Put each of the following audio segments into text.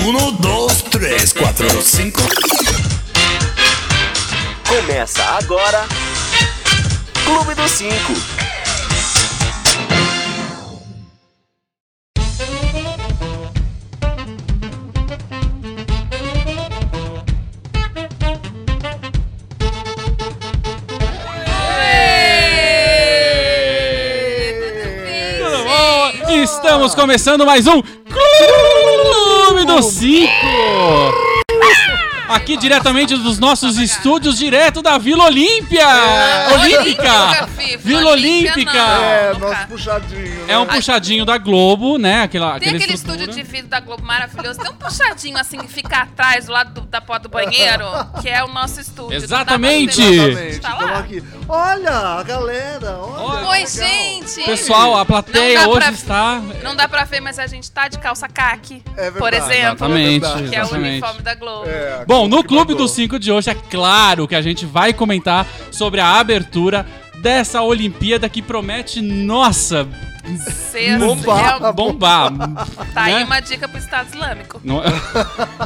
Um, dois, três, quatro, cinco. Começa agora. Clube dos Cinco. Estamos começando mais um Clube do Cinco! Aqui diretamente dos nossos estúdios, direto da Vila Olímpia! Olímpica! Fifa, Vila Olímpica! não. É, nosso puxadinho. É um né? puxadinho da Globo, né? Aquela, Tem aquele estrutura. estúdio de vídeo da Globo maravilhoso. Tem um puxadinho assim que fica atrás, do lado do- da porta do banheiro, que é o nosso estúdio. Exatamente. Pra ver, Exatamente. Tá lá. aqui. Olha, a galera. Olha, Oi, gente! Pessoal, a plateia hoje pra- está. Não dá pra ver, mas a gente tá de calça caque, É por verdade. exemplo. Exatamente. Que é o exatamente. uniforme da Globo. É, Bom, no que Clube dos 5 de hoje é claro que a gente vai comentar sobre a abertura dessa Olimpíada que promete, nossa, Ser Bombar. real- bombar. Tá aí né? uma dica pro Estado Islâmico. Não-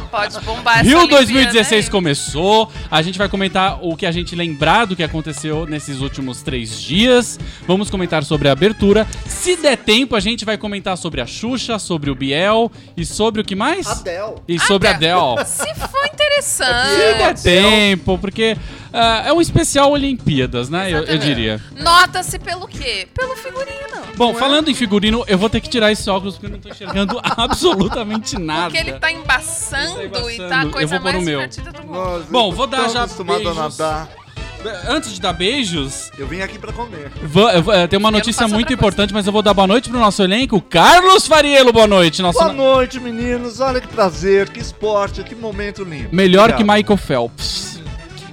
Pode bombar essa Rio Olimpíada 2016 aí. começou. A gente vai comentar o que a gente lembrar do que aconteceu nesses últimos três dias. Vamos comentar sobre a abertura. Se der tempo, a gente vai comentar sobre a Xuxa, sobre o Biel e sobre o que mais? Adele. E sobre a Adele. Se for interessante. Se der tempo, porque ah, é um especial Olimpíadas, né? Eu, eu diria. Nota-se pelo quê? Pelo figurino. Bom, falando em figurino, eu vou ter que tirar esse óculos porque eu não tô enxergando absolutamente nada. Porque ele tá embaçando, Ele tá e tá embaçando. a Eu coisa vou pôr o mais meu. divertida do mundo. Nossa, Bom, vou dar já acostumado beijos. a nadar. Antes de dar beijos, Eu vim aqui pra comer. Eh, tem uma notícia muito importante, mas eu vou dar boa noite pro nosso elenco. Carlos Fariello, boa noite. Nosso Boa noite, meninos. Olha que prazer, que esporte, que momento lindo. melhor que Obrigado. Michael Phelps.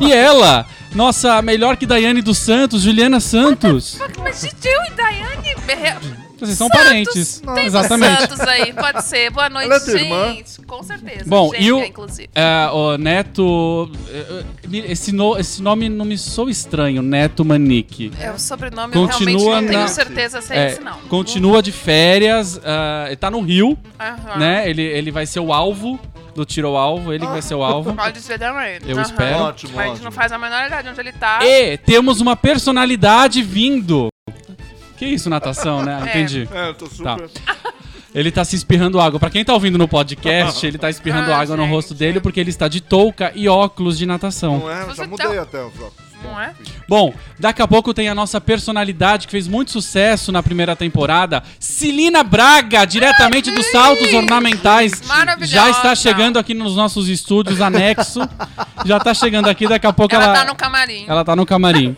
E ela, nossa melhor que Daiane dos Santos, Juliana Santos. Mas gente, eu e Daiane... Vocês são Santos. parentes. Nossa. Exatamente. Santos aí, pode ser. Boa noite, Ela é tua irmã? gente. Com certeza. Bom, e o, Gêmea, inclusive. eh, o Neto. eh, Esse, no- esse nome não me soa estranho, Neto Manique. É o sobrenome, Continua eu realmente não tenho na- certeza se é, É, esse, não. continua de férias, ah, ele tá no Rio, Aham. né? Ele, ele vai ser o alvo do tiro ao alvo, ele que vai ser o alvo. Pode ser também. Eu Aham. espero. Ótimo, Mas a gente ótimo. não faz a menor ideia de onde ele tá. E temos uma personalidade vindo. Que isso, natação, né? É. Entendi. É, eu tô super... Ele tá se espirrando água. Pra quem tá ouvindo no podcast, ele tá espirrando Ah, água no gente. rosto dele porque ele está de touca e óculos de natação. Não é? Você Já tá- mudei até os óculos. Não é? Bom, daqui a pouco tem a nossa personalidade que fez muito sucesso na primeira temporada, Celina Braga, diretamente dos saltos ornamentais. Maravilhosa. Já está chegando aqui nos nossos estúdios anexo. Já tá chegando aqui, daqui a pouco ela Ela tá no camarim. Ela tá no camarim.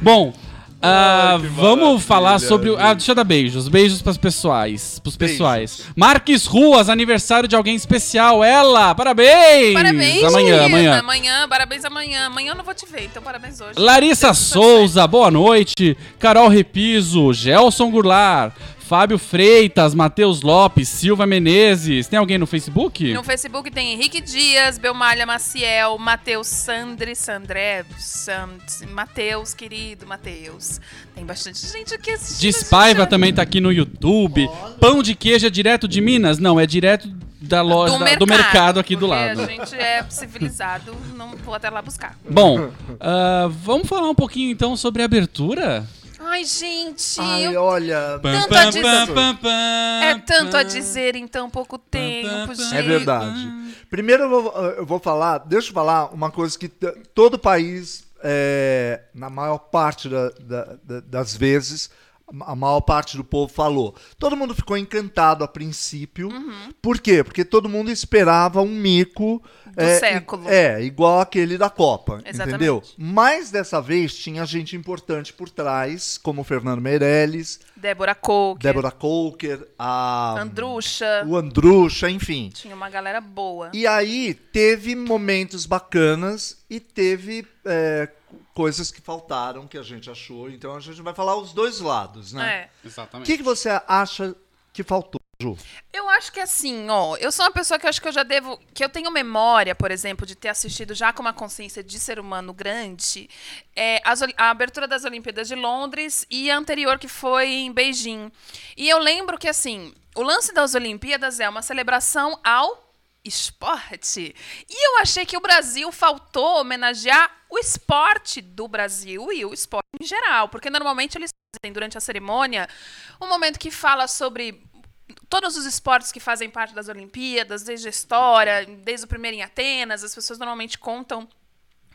Bom, ah, Ai, que vamos maravilha, falar sobre. o- Ah, deixa eu dar beijos. Beijos pras pessoais. Pros Beijos. pessoais. Marques Ruas, aniversário de alguém especial. Ela, parabéns! Parabéns, Amanhã, querida. amanhã. Amanhã, parabéns amanhã. Amanhã eu não vou te ver, então parabéns hoje. Larissa Deus Souza, boa noite. Carol Repiso, Gelson Goulart, Fábio Freitas, Matheus Lopes, Silva Menezes. Tem alguém no Facebook? No Facebook tem Henrique Dias, Belmalha Maciel, Matheus Sandri, Sandré, Sand... Matheus, querido Matheus. Tem bastante gente aqui assistindo. Despaiva gente. também tá aqui no YouTube. Pão de queijo é direto de Minas? Não, é direto da loja, da- do mercado aqui do lado. A gente é civilizado, não vou até lá buscar. Bom, ah, vamos falar um pouquinho então sobre a abertura? Ai, gente, Ai, eu- olha... Tanto a dizer- é tanto a dizer em tão pouco tempo, gente. É verdade. Primeiro eu vou, eu vou falar, deixa eu falar uma coisa que todo país, é, na maior parte da- da- da- das vezes, a maior parte do povo falou. Todo mundo ficou encantado a princípio. Uhum. Por quê? Porque todo mundo esperava um mico. Do é, século. É, igual aquele da Copa. Exatamente. Entendeu? Mas dessa vez tinha gente importante por trás, como o Fernando Meirelles, Débora Coker, Débora Coker, a, Andrucha. o Andrucha, enfim. Tinha uma galera boa. E aí teve momentos bacanas e teve é, coisas que faltaram que a gente achou. Então a gente vai falar os dois lados, né? É. O Exatamente. que, que você acha que faltou, Ju? Eu acho que assim, ó, eu sou uma pessoa que eu acho que eu já devo. Que eu tenho memória, por exemplo, de ter assistido já com uma consciência de ser humano grande é, as a abertura das Olimpíadas de Londres e a anterior que foi em Beijing. E eu lembro que, assim, o lance das Olimpíadas é uma celebração ao esporte. E eu achei que o Brasil faltou homenagear o esporte do Brasil e o esporte em geral, porque normalmente eles fazem durante a cerimônia um momento que fala sobre todos os esportes que fazem parte das Olimpíadas, desde a história, desde o primeiro em Atenas, as pessoas normalmente contam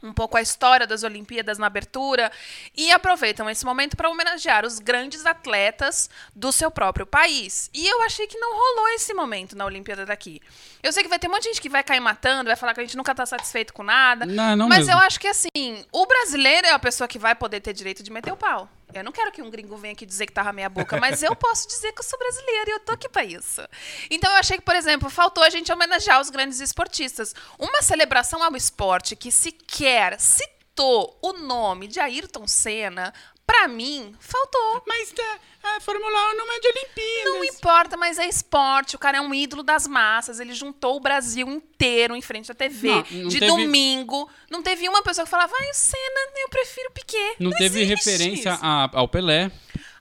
um pouco a história das Olimpíadas na abertura e aproveitam esse momento para homenagear os grandes atletas do seu próprio país. E eu achei que não rolou esse momento na Olimpíada daqui. Eu sei que vai ter um monte de gente que vai cair matando, vai falar que a gente nunca está satisfeito com nada. Não, não mas mesmo. eu acho que assim, o brasileiro é a pessoa que vai poder ter direito de meter o pau. Eu não quero que um gringo venha aqui dizer que tava meia boca, mas eu posso dizer que eu sou brasileira e eu tô aqui pra isso. Então eu achei que, por exemplo, faltou a gente homenagear os grandes esportistas. Uma celebração ao esporte que sequer citou o nome de Ayrton Senna, pra mim, faltou. Mas tá, a Fórmula 1 não é de Olimpíadas. Não importa, mas é esporte. O cara é um ídolo das massas. Ele juntou o Brasil inteiro em frente à TV. Não, não de teve- domingo. Não teve uma pessoa que falava, ai, o Senna, eu prefiro o Piquet. Não, teve existe referência a- ao Pelé.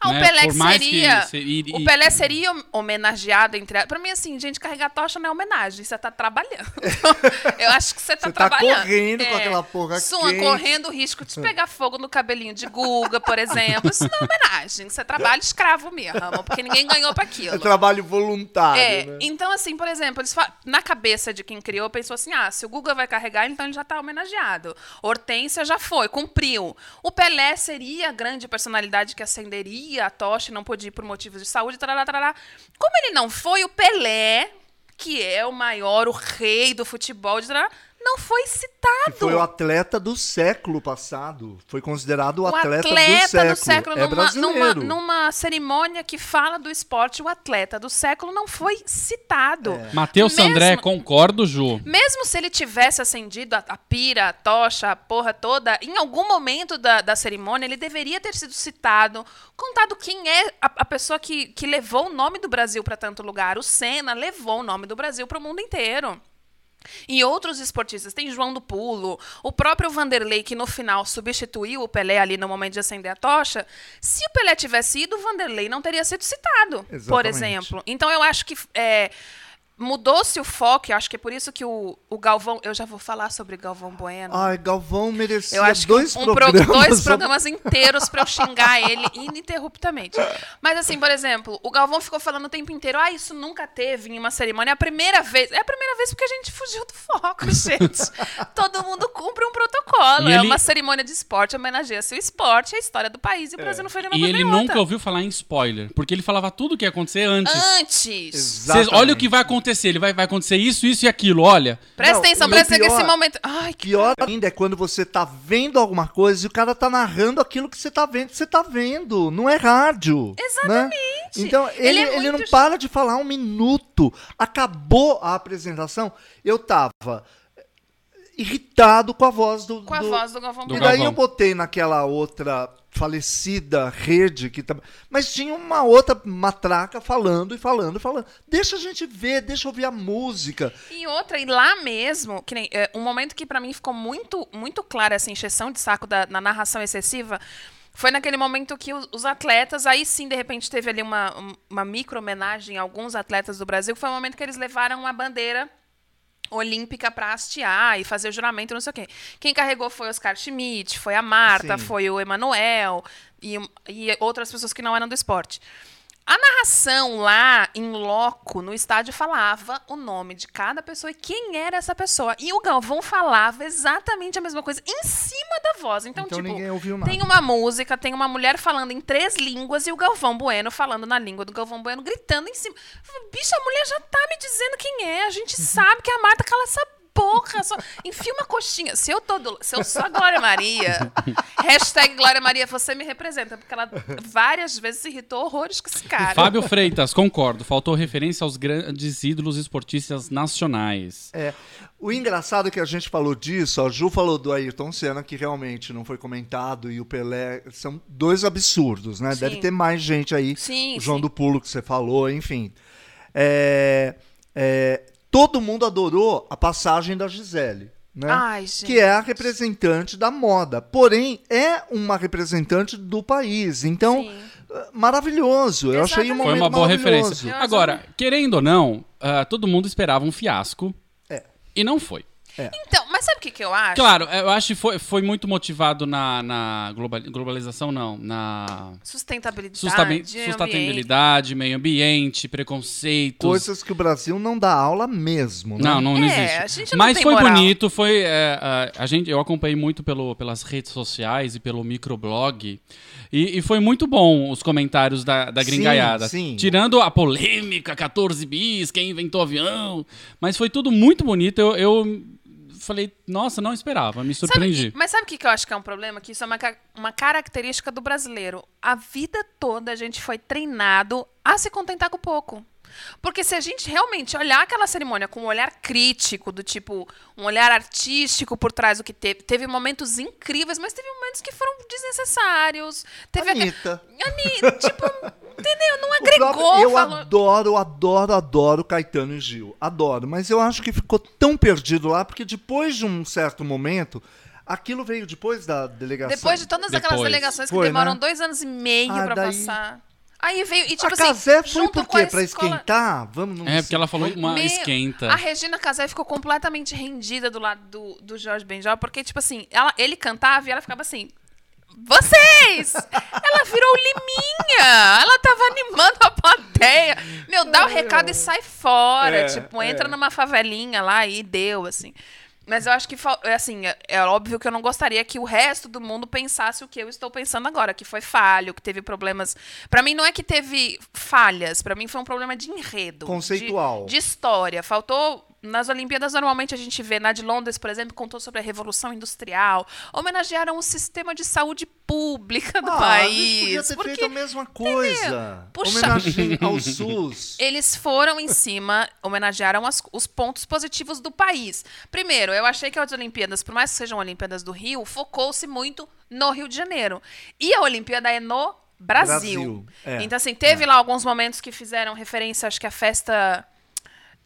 Ah, o né? Pelé Por que mais seria. se- e- O Pelé seria homenageado entre. a- Pra mim, assim, gente, carregar tocha não é homenagem. Você tá trabalhando. eu acho que você tá Você tá trabalhando. É. correndo com aquela porra Sua, quente. correndo o risco de pegar fogo no cabelinho de Guga, por exemplo. Isso não é homenagem. Você trabalha escravo mesmo, porque ninguém ganhou pra aquilo. É trabalho voluntário, É, né? então assim, por exemplo, eles fa- na cabeça de quem criou, pensou assim: ah, se o Guga vai carregar, então ele já tá homenageado. Hortência já foi, cumpriu. O Pelé seria a grande personalidade que acenderia a tocha não podia ir por motivos de saúde, tarará, tarará. Como ele não foi, o Pelé, que é o maior, o rei do futebol, tarará, não foi citado. Que foi o atleta do século passado. Foi considerado o, O atleta, atleta do século. é numa, brasileiro. numa, numa cerimônia que fala do esporte, o atleta do século não foi citado. É. Matheus André, concordo, Ju. Mesmo se ele tivesse acendido a, a pira, a tocha, a porra toda, em algum momento da, da cerimônia, ele deveria ter sido citado, contado quem é a, a pessoa que, que levou o nome do Brasil para tanto lugar. O Senna levou o nome do Brasil para o mundo inteiro. E outros esportistas, tem João do Pulo, o próprio Vanderlei, que no final substituiu o Pelé ali no momento de acender a tocha. Se o Pelé tivesse ido, o Vanderlei não teria sido citado, por Exatamente. exemplo. Então eu acho que é, mudou-se o foco, eu acho que é por isso que o, o Galvão. Eu já vou falar sobre Galvão Bueno. Ai, Galvão merecia Eu acho que dois um, um pro- programas. dois só- programas inteiros pra eu xingar ele ininterruptamente. Mas assim, por exemplo, o Galvão ficou falando o tempo inteiro: ah, isso nunca teve em uma cerimônia. É a primeira vez. É a primeira vez porque a gente fugiu do foco, gente. Todo mundo cumpre um protocolo. E é ele- uma cerimônia de esporte, homenageia seu esporte, a história do país. E o Brasil não foi de uma E ele nunca outra. ouviu falar em spoiler, porque ele falava tudo o que ia acontecer antes. Antes. Exatamente. olha o que vai acontecer, ele vai, vai acontecer isso, isso e aquilo, olha. Presta Não, atenção, presta atenção que esse pior- momento. Ai, que Pior ainda é quando você tá vendo alguma coisa e o cara tá narrando aquilo que você tá vendo. Você tá vendo, não é rádio. Exatamente. né? Então, ele, Ele é ele não para de falar um minuto. Acabou a apresentação. Eu tava irritado com a voz do. com a do- voz do Galvão Do E daí Galvão. eu botei naquela outra falecida rede que tam- mas tinha uma outra matraca falando e falando e falando. Deixa a gente ver, deixa eu ouvir a música. E outra, e lá mesmo, que nem, é, um momento que pra mim ficou muito, muito clara essa encheção de saco da, na narração excessiva, foi naquele momento que os, atletas, aí sim, de repente, teve ali uma, um- uma micro homenagem a alguns atletas do Brasil, foi o momento que eles levaram uma bandeira olímpica para hastear e fazer o juramento, não sei o quê. Quem carregou foi Oscar Schmidt, foi a Marta, Sim. foi o Emanuel e, e outras pessoas que não eram do esporte. A narração lá, em loco, no estádio, falava o nome de cada pessoa e quem era essa pessoa. E o Galvão falava exatamente a mesma coisa em cima da voz. Então, Então tipo, tem uma música, tem uma mulher falando em três línguas e o Galvão Bueno falando na língua do Galvão Bueno, gritando em cima. Bicho, a mulher já tá me dizendo quem é. A gente sabe que a Marta cala essa boca. Só... Enfia uma coxinha. Se eu, tô do... Se eu sou a Glória Maria, hashtag Glória Maria, você me representa. Porque ela várias vezes se irritou horrores com esse cara. Fábio Freitas, concordo. Faltou referência aos grandes ídolos esportistas nacionais. É, o engraçado é que a gente falou disso, a Ju falou do Ayrton Senna, que realmente não foi comentado, e o Pelé, são dois absurdos, né? Sim. Deve ter mais gente aí, Sim, o João sim. do Pulo que você falou, enfim. É, é, todo mundo adorou a passagem da Gisele. Né? Ai. Que é a representante da moda. Porém, é uma representante do país. Então, Sim. eh, maravilhoso. Eu achei um Exatamente. momento Foi uma boa referência. Eu Agora, querendo ou não, ah, todo mundo esperava um fiasco E não foi. Então, mas sabe o que, que eu acho? Claro, eu acho que foi, foi muito motivado na, na globa- globalização, não. Na Sustentabilidade. sustentabilidade, meio ambiente, preconceitos. Coisas que o Brasil não dá aula mesmo, né? Não, não, não É, existe. a gente não Mas tem foi moral. bonito, foi. é, a, a gente, eu acompanhei muito pelo, pelas redes sociais e pelo microblog. E, e foi muito bom os comentários da, da Sim, gringaiada. sim. Tirando a polêmica, 14 bis, quem inventou avião. Mas foi tudo muito bonito. Eu, eu falei, nossa, não esperava, me surpreendi. Sabe, mas sabe o que que eu acho que é um problema? Que isso é uma, uma característica do brasileiro. A vida toda a gente foi treinado a se contentar com pouco. Porque se a gente realmente olhar aquela cerimônia com um olhar crítico, do tipo, um olhar artístico por trás do que teve, teve momentos incríveis, mas teve momentos que foram desnecessários. Teve Anitta. Ani, tipo, entendeu? Não agregou. próprio- eu falou- adoro, adoro, adoro Caetano e Gil. Adoro. Mas eu acho que ficou tão perdido lá, porque depois de um certo momento, aquilo veio depois da delegação. Depois de todas aquelas Depois. delegações que Foi, demoram né? dois anos e meio Ah, pra daí- passar. Aí veio, e tipo a assim, Casé foi junto por quê? Pra escola- esquentar? Vamos não É, porque ela falou foi- uma Meu, esquenta. A Regina Casé ficou completamente rendida do lado do, do Jorge Benjol, porque, tipo assim, ela, ele cantava e ela ficava assim. Vocês! Ela virou Liminha! Ela tava animando a plateia. Meu, dá o recado e sai fora. É, tipo, entra é. numa favelinha lá e deu, assim. Mas eu acho que, é assim, é, é óbvio que eu não gostaria que o resto do mundo pensasse o que eu estou pensando agora, que foi falho, que teve problemas. Pra mim não é que teve falhas, pra mim foi um problema de enredo, de- Conceitual. de, história. Faltou nas Olimpíadas normalmente a gente vê na de Londres, por exemplo, contou sobre a revolução industrial, homenagearam o sistema de saúde pública do Ah, país, Eles podiam ter porque feito a mesma coisa. Puxa- Homenagem ao SUS. eles foram em cima, homenagearam as- os pontos positivos do país. Primeiro, eu achei que as Olimpíadas, por mais que sejam Olimpíadas do Rio, focou-se muito no Rio de Janeiro. E a Olimpíada é no Brasil. Brasil, é, então, assim, teve lá alguns momentos que fizeram referência, acho que a festa.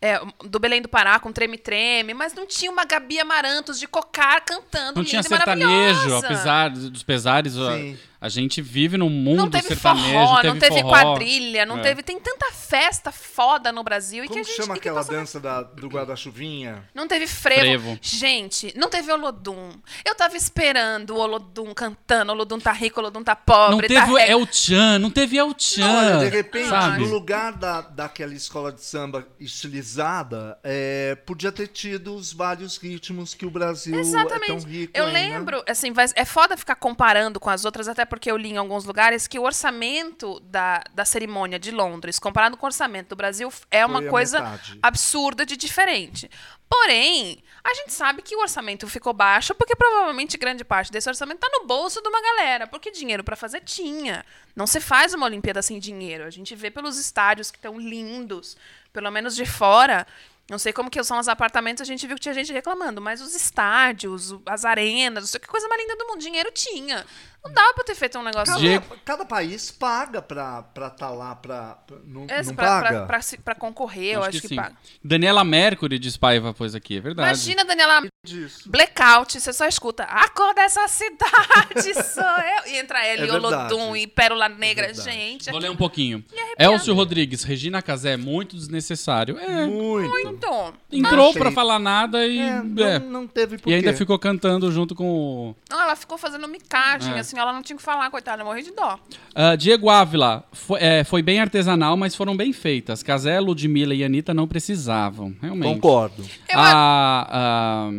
É, do Belém do Pará com Treme Treme, mas não tinha uma Gabi Amarantos de cocar cantando Não tinha linda e sertanejo, apesar dos pesares. Sim. A, gente vive num mundo Não teve sertanejo. forró, teve não teve forró. quadrilha, não É. teve. Tem tanta festa foda no Brasil e Como que a gente. chama e que aquela dança da- do guarda-chuvinha? Não teve frevo. Frevo. Gente, não teve Olodum. Eu tava esperando o Olodum cantando. Olodum tá rico, Olodum tá pobre. Não tá teve o re- El Chan, não teve El Chan. Olha, de repente, sabe? no lugar da, daquela escola de samba estilizada, é, podia ter tido os vários ritmos que o Brasil é Exatamente. tão rico eu ainda. lembro, assim, vai- é foda ficar comparando com as outras, até porque eu li em alguns lugares que o orçamento da, da cerimônia de Londres, comparado com o orçamento do Brasil, é uma coisa metade. absurda de diferente. Porém, a gente sabe que o orçamento ficou baixo porque provavelmente grande parte desse orçamento tá no bolso de uma galera, porque dinheiro pra fazer tinha. Não se faz uma Olimpíada sem dinheiro. A gente vê pelos estádios que estão lindos, pelo menos de fora. Não sei como que são os apartamentos, a gente viu que tinha gente reclamando, mas os estádios, as arenas, não sei que coisa mais linda do mundo, dinheiro tinha. Não dá pra ter feito um negócio Cada, Diego- cada país paga pra estar tá lá, pra, pra- não, Esse não pra, paga? pra, pra, se- pra concorrer, eu acho, que, sim. paga. Daniela Mercury diz Paiva, pois aqui, é verdade. Imagina, Daniela, Disso. blackout, você só escuta a cor dessa cidade sou eu. E entra ela É e Olodum e Pérola Negra, verdade. gente. Vou ler um pouquinho. Elcio Rodrigues, Regina Casé, muito desnecessário. É, Muito. Muito. entrou Achei. pra falar nada e. É, é. não, não teve porquê. E ainda ficou cantando junto com o. Não, ela ficou fazendo micagem, É. assim, ela não tinha o que falar, coitada, eu morri de dó. Ah, Diego Ávila, foi, é, foi bem artesanal, mas foram bem feitas. Casé, Ludmilla e Anitta não precisavam, realmente. Concordo. Eu a, a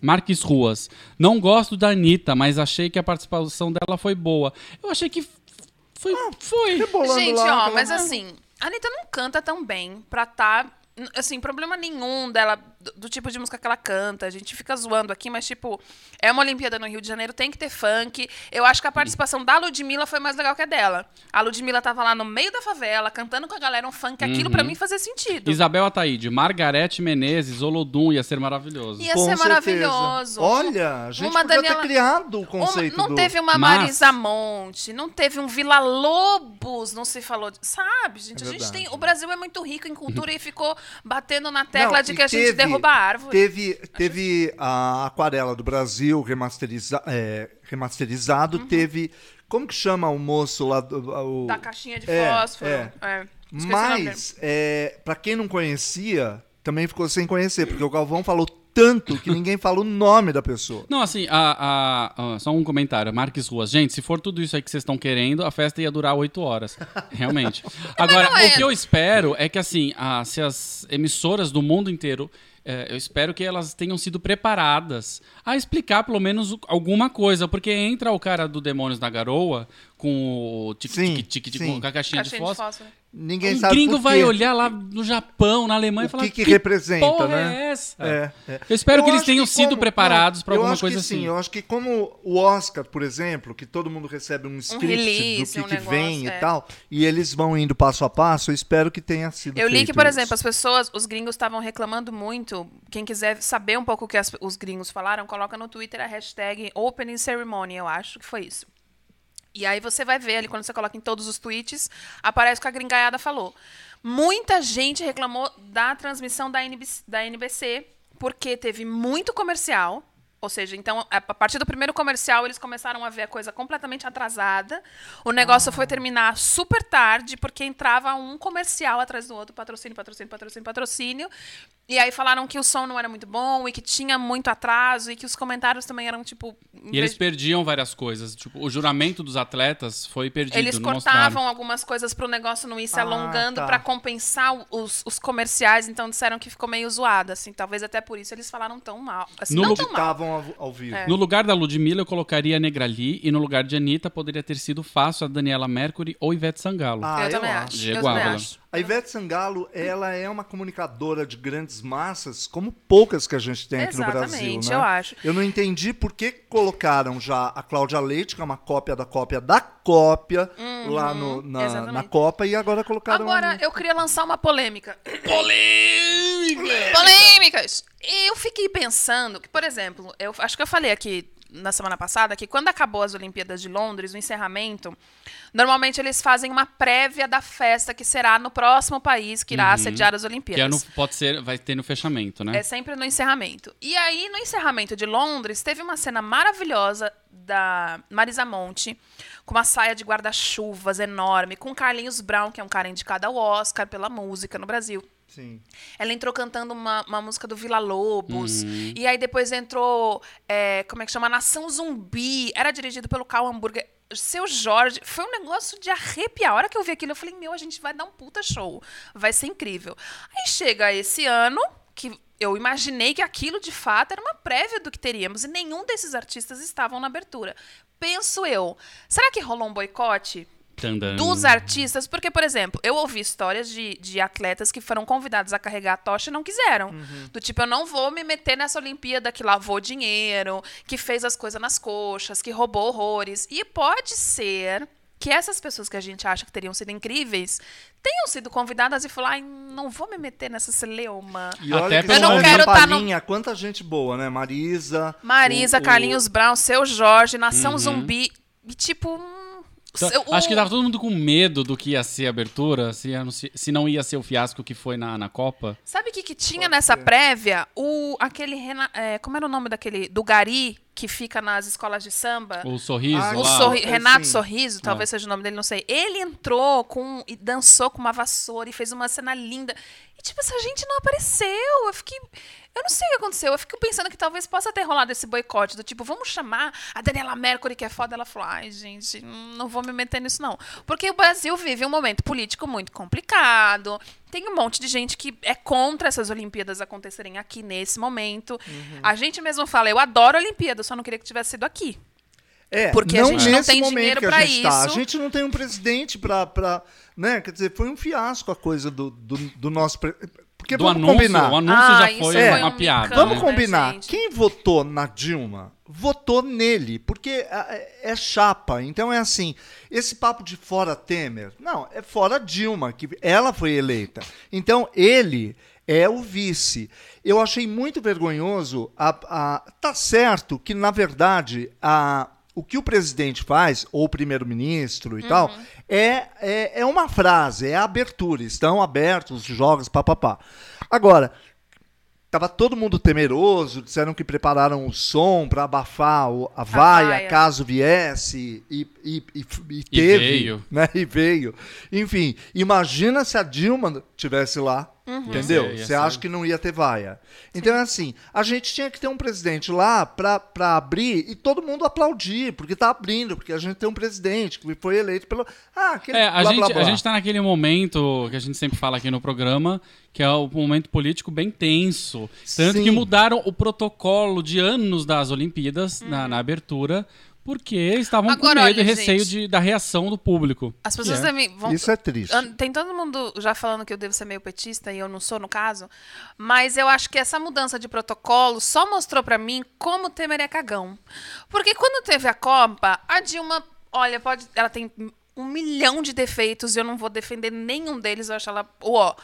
Marques Ruas, não gosto da Anitta, mas achei que a participação dela foi boa. Eu achei que foi. foi. Rebolando Gente, lá, ó, mas assim, a Anitta não canta tão bem pra tá. Assim, problema nenhum dela, do, do tipo de música que ela canta. A gente fica zoando aqui, mas, tipo, é uma Olimpíada no Rio de Janeiro, tem que ter funk. Eu acho que a participação da Ludmilla foi mais legal que a dela. A Ludmilla tava lá no meio da favela, cantando com a galera um funk. Aquilo Uhum. pra mim fazia sentido. Isabel Ataíde, Margarete Menezes, Olodum, ia ser maravilhoso. Ia Com ser certeza. maravilhoso. Olha, a gente Uma podia Daniela- ter criado o Uma- conceito não do... teve uma Mas- Marisa Monte, não teve um Vila Lobos, não se falou. de- Sabe, gente? É a gente tem. O Brasil é muito rico em cultura e ficou batendo na tecla Não, de que a gente teve- derruba a árvore. Teve, teve a aquarela do Brasil remasteriza, é, remasterizado, teve... Como que chama o moço lá? Do, o, Da caixinha de É, fósforo. é. É. Mas, é, para quem não conhecia, também ficou sem conhecer, porque o Galvão falou tanto que ninguém fala o nome da pessoa. Não, assim, a, a- a- só um comentário. Marques Ruas. Gente, se for tudo isso aí que vocês estão querendo, a festa ia durar oito horas. Realmente. Agora, não é. o que eu espero é que, assim, a- se as emissoras do mundo inteiro. É, eu espero que elas tenham sido preparadas a explicar pelo menos alguma coisa, porque entra o cara do Demônios na Garoa com o tic tic tic tic sim. com a caixinha, Caixinha de de fósforo. Ninguém Um sabe gringo por vai olhar lá no Japão, na Alemanha e O falar que que representa, porra né? é essa? É, é. Eu espero que eles tenham sido como- preparados pra eu alguma acho coisa que assim. Sim, eu acho que como o Oscar, por exemplo, que todo mundo recebe um script release, do que, um que negócio, vem é. e tal, e eles vão indo passo a passo, eu espero que tenha sido Eu li que, por isso. exemplo, as pessoas, os gringos estavam reclamando muito. Quem quiser saber um pouco o que as- os gringos falaram, coloca no Twitter a hashtag Opening Ceremony, eu acho que foi isso. E aí você vai ver ali, quando você coloca em todos os tweets, aparece o que a gringaiada falou. Muita gente reclamou da transmissão da NBC, da NBC porque teve muito comercial. Ou seja, então, a partir do primeiro comercial, eles começaram a ver a coisa completamente atrasada. O negócio foi terminar super tarde, porque entrava um comercial atrás do outro, patrocínio, patrocínio, patrocínio, patrocínio. E aí falaram que o som não era muito bom e que tinha muito atraso e que os comentários também eram, tipo... E eles perdiam várias coisas. Tipo, o juramento dos atletas foi perdido. Eles não cortavam mostraram. algumas coisas pro negócio não ir se Ah, alongando tá. pra compensar os, os comerciais, então disseram que ficou meio zoado, assim. Talvez até por isso eles falaram tão mal. Assim, No não tão mal. ao, ao vivo. É. No lugar da Ludmilla, eu colocaria a Negrali. E no lugar de Anitta, poderia ter sido fácil a Daniela Mercury ou Ivete Sangalo. Ah, eu também acho. acho. Diego eu também acho. A Ivete Sangalo, ela é uma comunicadora de grandes massas, como poucas que a gente tem aqui no Brasil, Exatamente, né? eu acho. Eu não entendi por que colocaram já a Cláudia Leite, que é uma cópia da cópia da cópia, lá no- na, Uhum, na Copa, e agora colocaram... Agora, eu queria lançar uma polêmica. Polêmica! Polêmicas! Eu fiquei pensando que, por exemplo, eu acho que eu falei aqui na semana passada que quando acabou as Olimpíadas de Londres, o encerramento, normalmente eles fazem uma prévia da festa que será no próximo país que irá sediar as Que é Olimpíadas. no- pode ser, vai ter no fechamento, né? É sempre no encerramento. E aí, no encerramento de Londres, teve uma cena maravilhosa da Marisa Monte, com uma saia de guarda-chuvas enorme, com Carlinhos Brown, que é um cara indicado ao Oscar pela música no Brasil. Sim. Ela entrou cantando uma, uma música do Vila Lobos. E aí depois entrou, é, como é que chama? Nação Zumbi. Era dirigido pelo Cal Hamburger. Seu Jorge. Foi um negócio de arrepiar. A hora que eu vi aquilo, eu falei, meu, a gente vai dar um puta show. Vai ser incrível. Aí chega esse ano, que eu imaginei que aquilo de fato era uma prévia do que teríamos. E nenhum desses artistas estavam na abertura. Penso eu, será que rolou um boicote? Tandam. dos artistas, porque, por exemplo, eu ouvi histórias de, de atletas que foram convidados a carregar a tocha e não quiseram. Uhum. Do tipo, eu não vou me meter nessa Olimpíada que lavou dinheiro, que fez as coisas nas coxas, que roubou horrores. E pode ser que essas pessoas que a gente acha que teriam sido incríveis tenham sido convidadas e falar, ai, não vou me meter nessa celeuma. E olha Até que Eu não quero tá no- quanta gente boa, né? Marisa... Marisa, o- o- Carlinhos Brown, Seu Jorge, Nação Uhum. Zumbi. E tipo. Então, seu- acho que o- tava todo mundo com medo do que ia ser a abertura, se, se não ia ser o fiasco que foi na, na Copa. Sabe o que, que tinha nessa prévia? O, aquele. Rena- é, como era o nome daquele. Do Gari, que fica nas escolas de samba? O sorriso Ah, O sorri- é, Renato sim. Sorriso, talvez seja o nome dele, não sei. Ele entrou com e dançou com uma vassoura e fez uma cena linda. E, tipo, essa gente não apareceu. Eu fiquei. Eu não sei o que aconteceu. Eu fico pensando que talvez possa ter rolado esse boicote do tipo, vamos chamar a Daniela Mercury, que é foda. Ela falou, ai, gente, não vou me meter nisso, não. Porque o Brasil vive um momento político muito complicado. Tem um monte de gente que é contra essas Olimpíadas acontecerem aqui nesse momento. A gente mesmo fala, eu adoro a Olimpíada, só não queria que tivesse sido aqui. É, Porque a gente não nesse tem momento dinheiro que a pra gente tá. A isso. gente não tem um presidente pra, pra. Né? Quer dizer, foi um fiasco a coisa do, do, do nosso. pre- Porque Do vamos anúncio, combinar. o anúncio Ah, já isso foi foi uma um piada. micão, Vamos né? né, combinar. gente? Quem votou na Dilma, votou nele, porque é, é chapa. Então é assim, esse papo de fora Temer, não, é fora Dilma, que ela foi eleita. Então ele é o vice. Eu achei muito vergonhoso. A, a- tá certo que, na verdade, a, o que o presidente faz, ou o primeiro-ministro e tal, é, é, é uma frase, é a abertura. Estão abertos os jogos, papapá. Agora, Tava todo mundo temeroso, disseram que prepararam o som para abafar o- a vaia, vaia. caso viesse, e, e, e, e teve. veio. Né? E veio. Enfim, imagina se a Dilma tivesse lá. Entendeu? Ia ser, ia Você ser. acha que não ia ter vaia. Então é assim, a gente tinha que ter um presidente lá pra, pra abrir e todo mundo aplaudir, porque tá abrindo, porque a gente tem um presidente que foi eleito pelo. Ah, aquele É, a, blá, gente, blá, blá. a gente tá naquele momento que a gente sempre fala aqui no programa, que é o momento político bem tenso. Tanto Sim. que mudaram o protocolo de anos das Olimpíadas na, na abertura, porque estavam Agora, com medo olha, e receio gente. de, da reação do público. As pessoas é. também vão. Isso é triste. Tem todo mundo já falando que eu devo ser meio petista e eu não sou, no caso. Mas eu acho que essa mudança de protocolo só mostrou pra mim como o Temer é cagão. Porque quando teve a Copa, a Dilma, olha, pode, ela tem um milhão de defeitos e eu não vou defender nenhum deles, eu acho ela. Uó.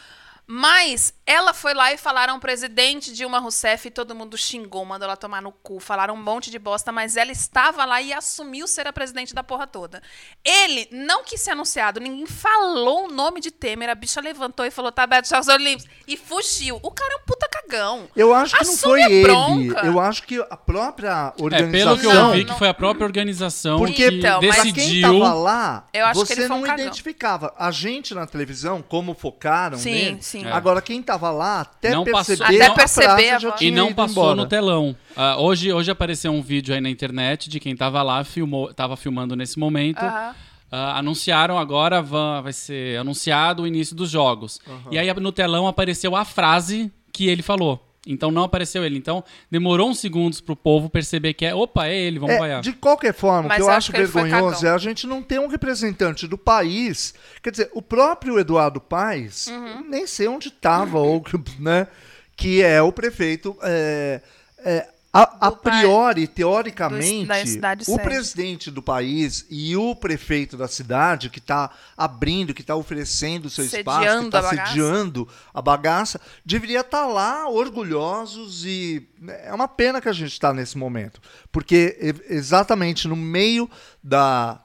Mas ela foi lá e falaram presidente Dilma Rousseff e todo mundo xingou, mandou ela tomar no cu, falaram um monte de bosta, mas ela estava lá e assumiu ser a presidente da porra toda. Ele não quis ser anunciado, ninguém falou o nome de Temer, a bicha levantou e falou, tá aberto os Olímpicos, e fugiu. O cara é um puta cagão. Eu acho que não Assume foi a ele. bronca. Eu acho que a própria É, organização. pelo que eu Não, vi, não. que foi a própria organização Porque que Então, mas- pra quem decidiu. tava lá, Eu acho que você ele foi um não cagão. identificava. A gente na televisão, como focaram Sim, nele. sim. É. Agora, quem tava lá, até Não passou- perceber, Até a perceber a. E não ido passou embora. no telão. Ah, hoje, hoje apareceu um vídeo aí na internet de quem tava lá, filmou, tava filmando nesse momento. Aham. Ah, anunciaram agora, va- vai ser anunciado o início dos jogos. E aí no telão apareceu a frase que ele falou. Então não apareceu ele. Então demorou uns segundos pro povo perceber que é, opa, é ele, vamos É, vaiar. de qualquer forma, o que eu acho que vergonhoso é a gente não ter um representante do país. Quer dizer, o próprio Eduardo Paes, Uhum. nem sei onde estava, ou né? Que é o prefeito. é, é, a, a priori, teoricamente, do- o presidente do país e o prefeito da cidade, que está abrindo, que está oferecendo o seu espaço, que Sediando está sediando a bagaça, deveria estar lá orgulhosos e né, é uma pena que a gente está nesse momento, porque exatamente no meio da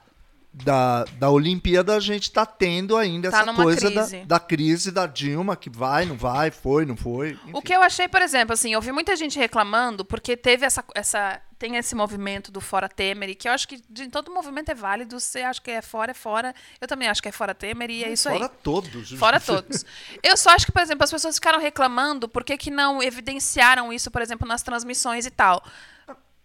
da, da Olimpíada a gente está tendo ainda Tá essa coisa crise. Da, da crise da Dilma que vai, não vai, foi, não foi. O enfim. que eu achei, por exemplo, assim, eu vi muita gente reclamando porque teve essa, essa tem esse movimento do fora Temer e que eu acho que de todo movimento é válido. Você acha que é fora, é fora. Eu também acho que é fora Temer e é isso aí. Fora todos. Fora todos. Eu só acho que, por exemplo, as pessoas ficaram reclamando por que, que não evidenciaram isso, por exemplo, nas transmissões e tal.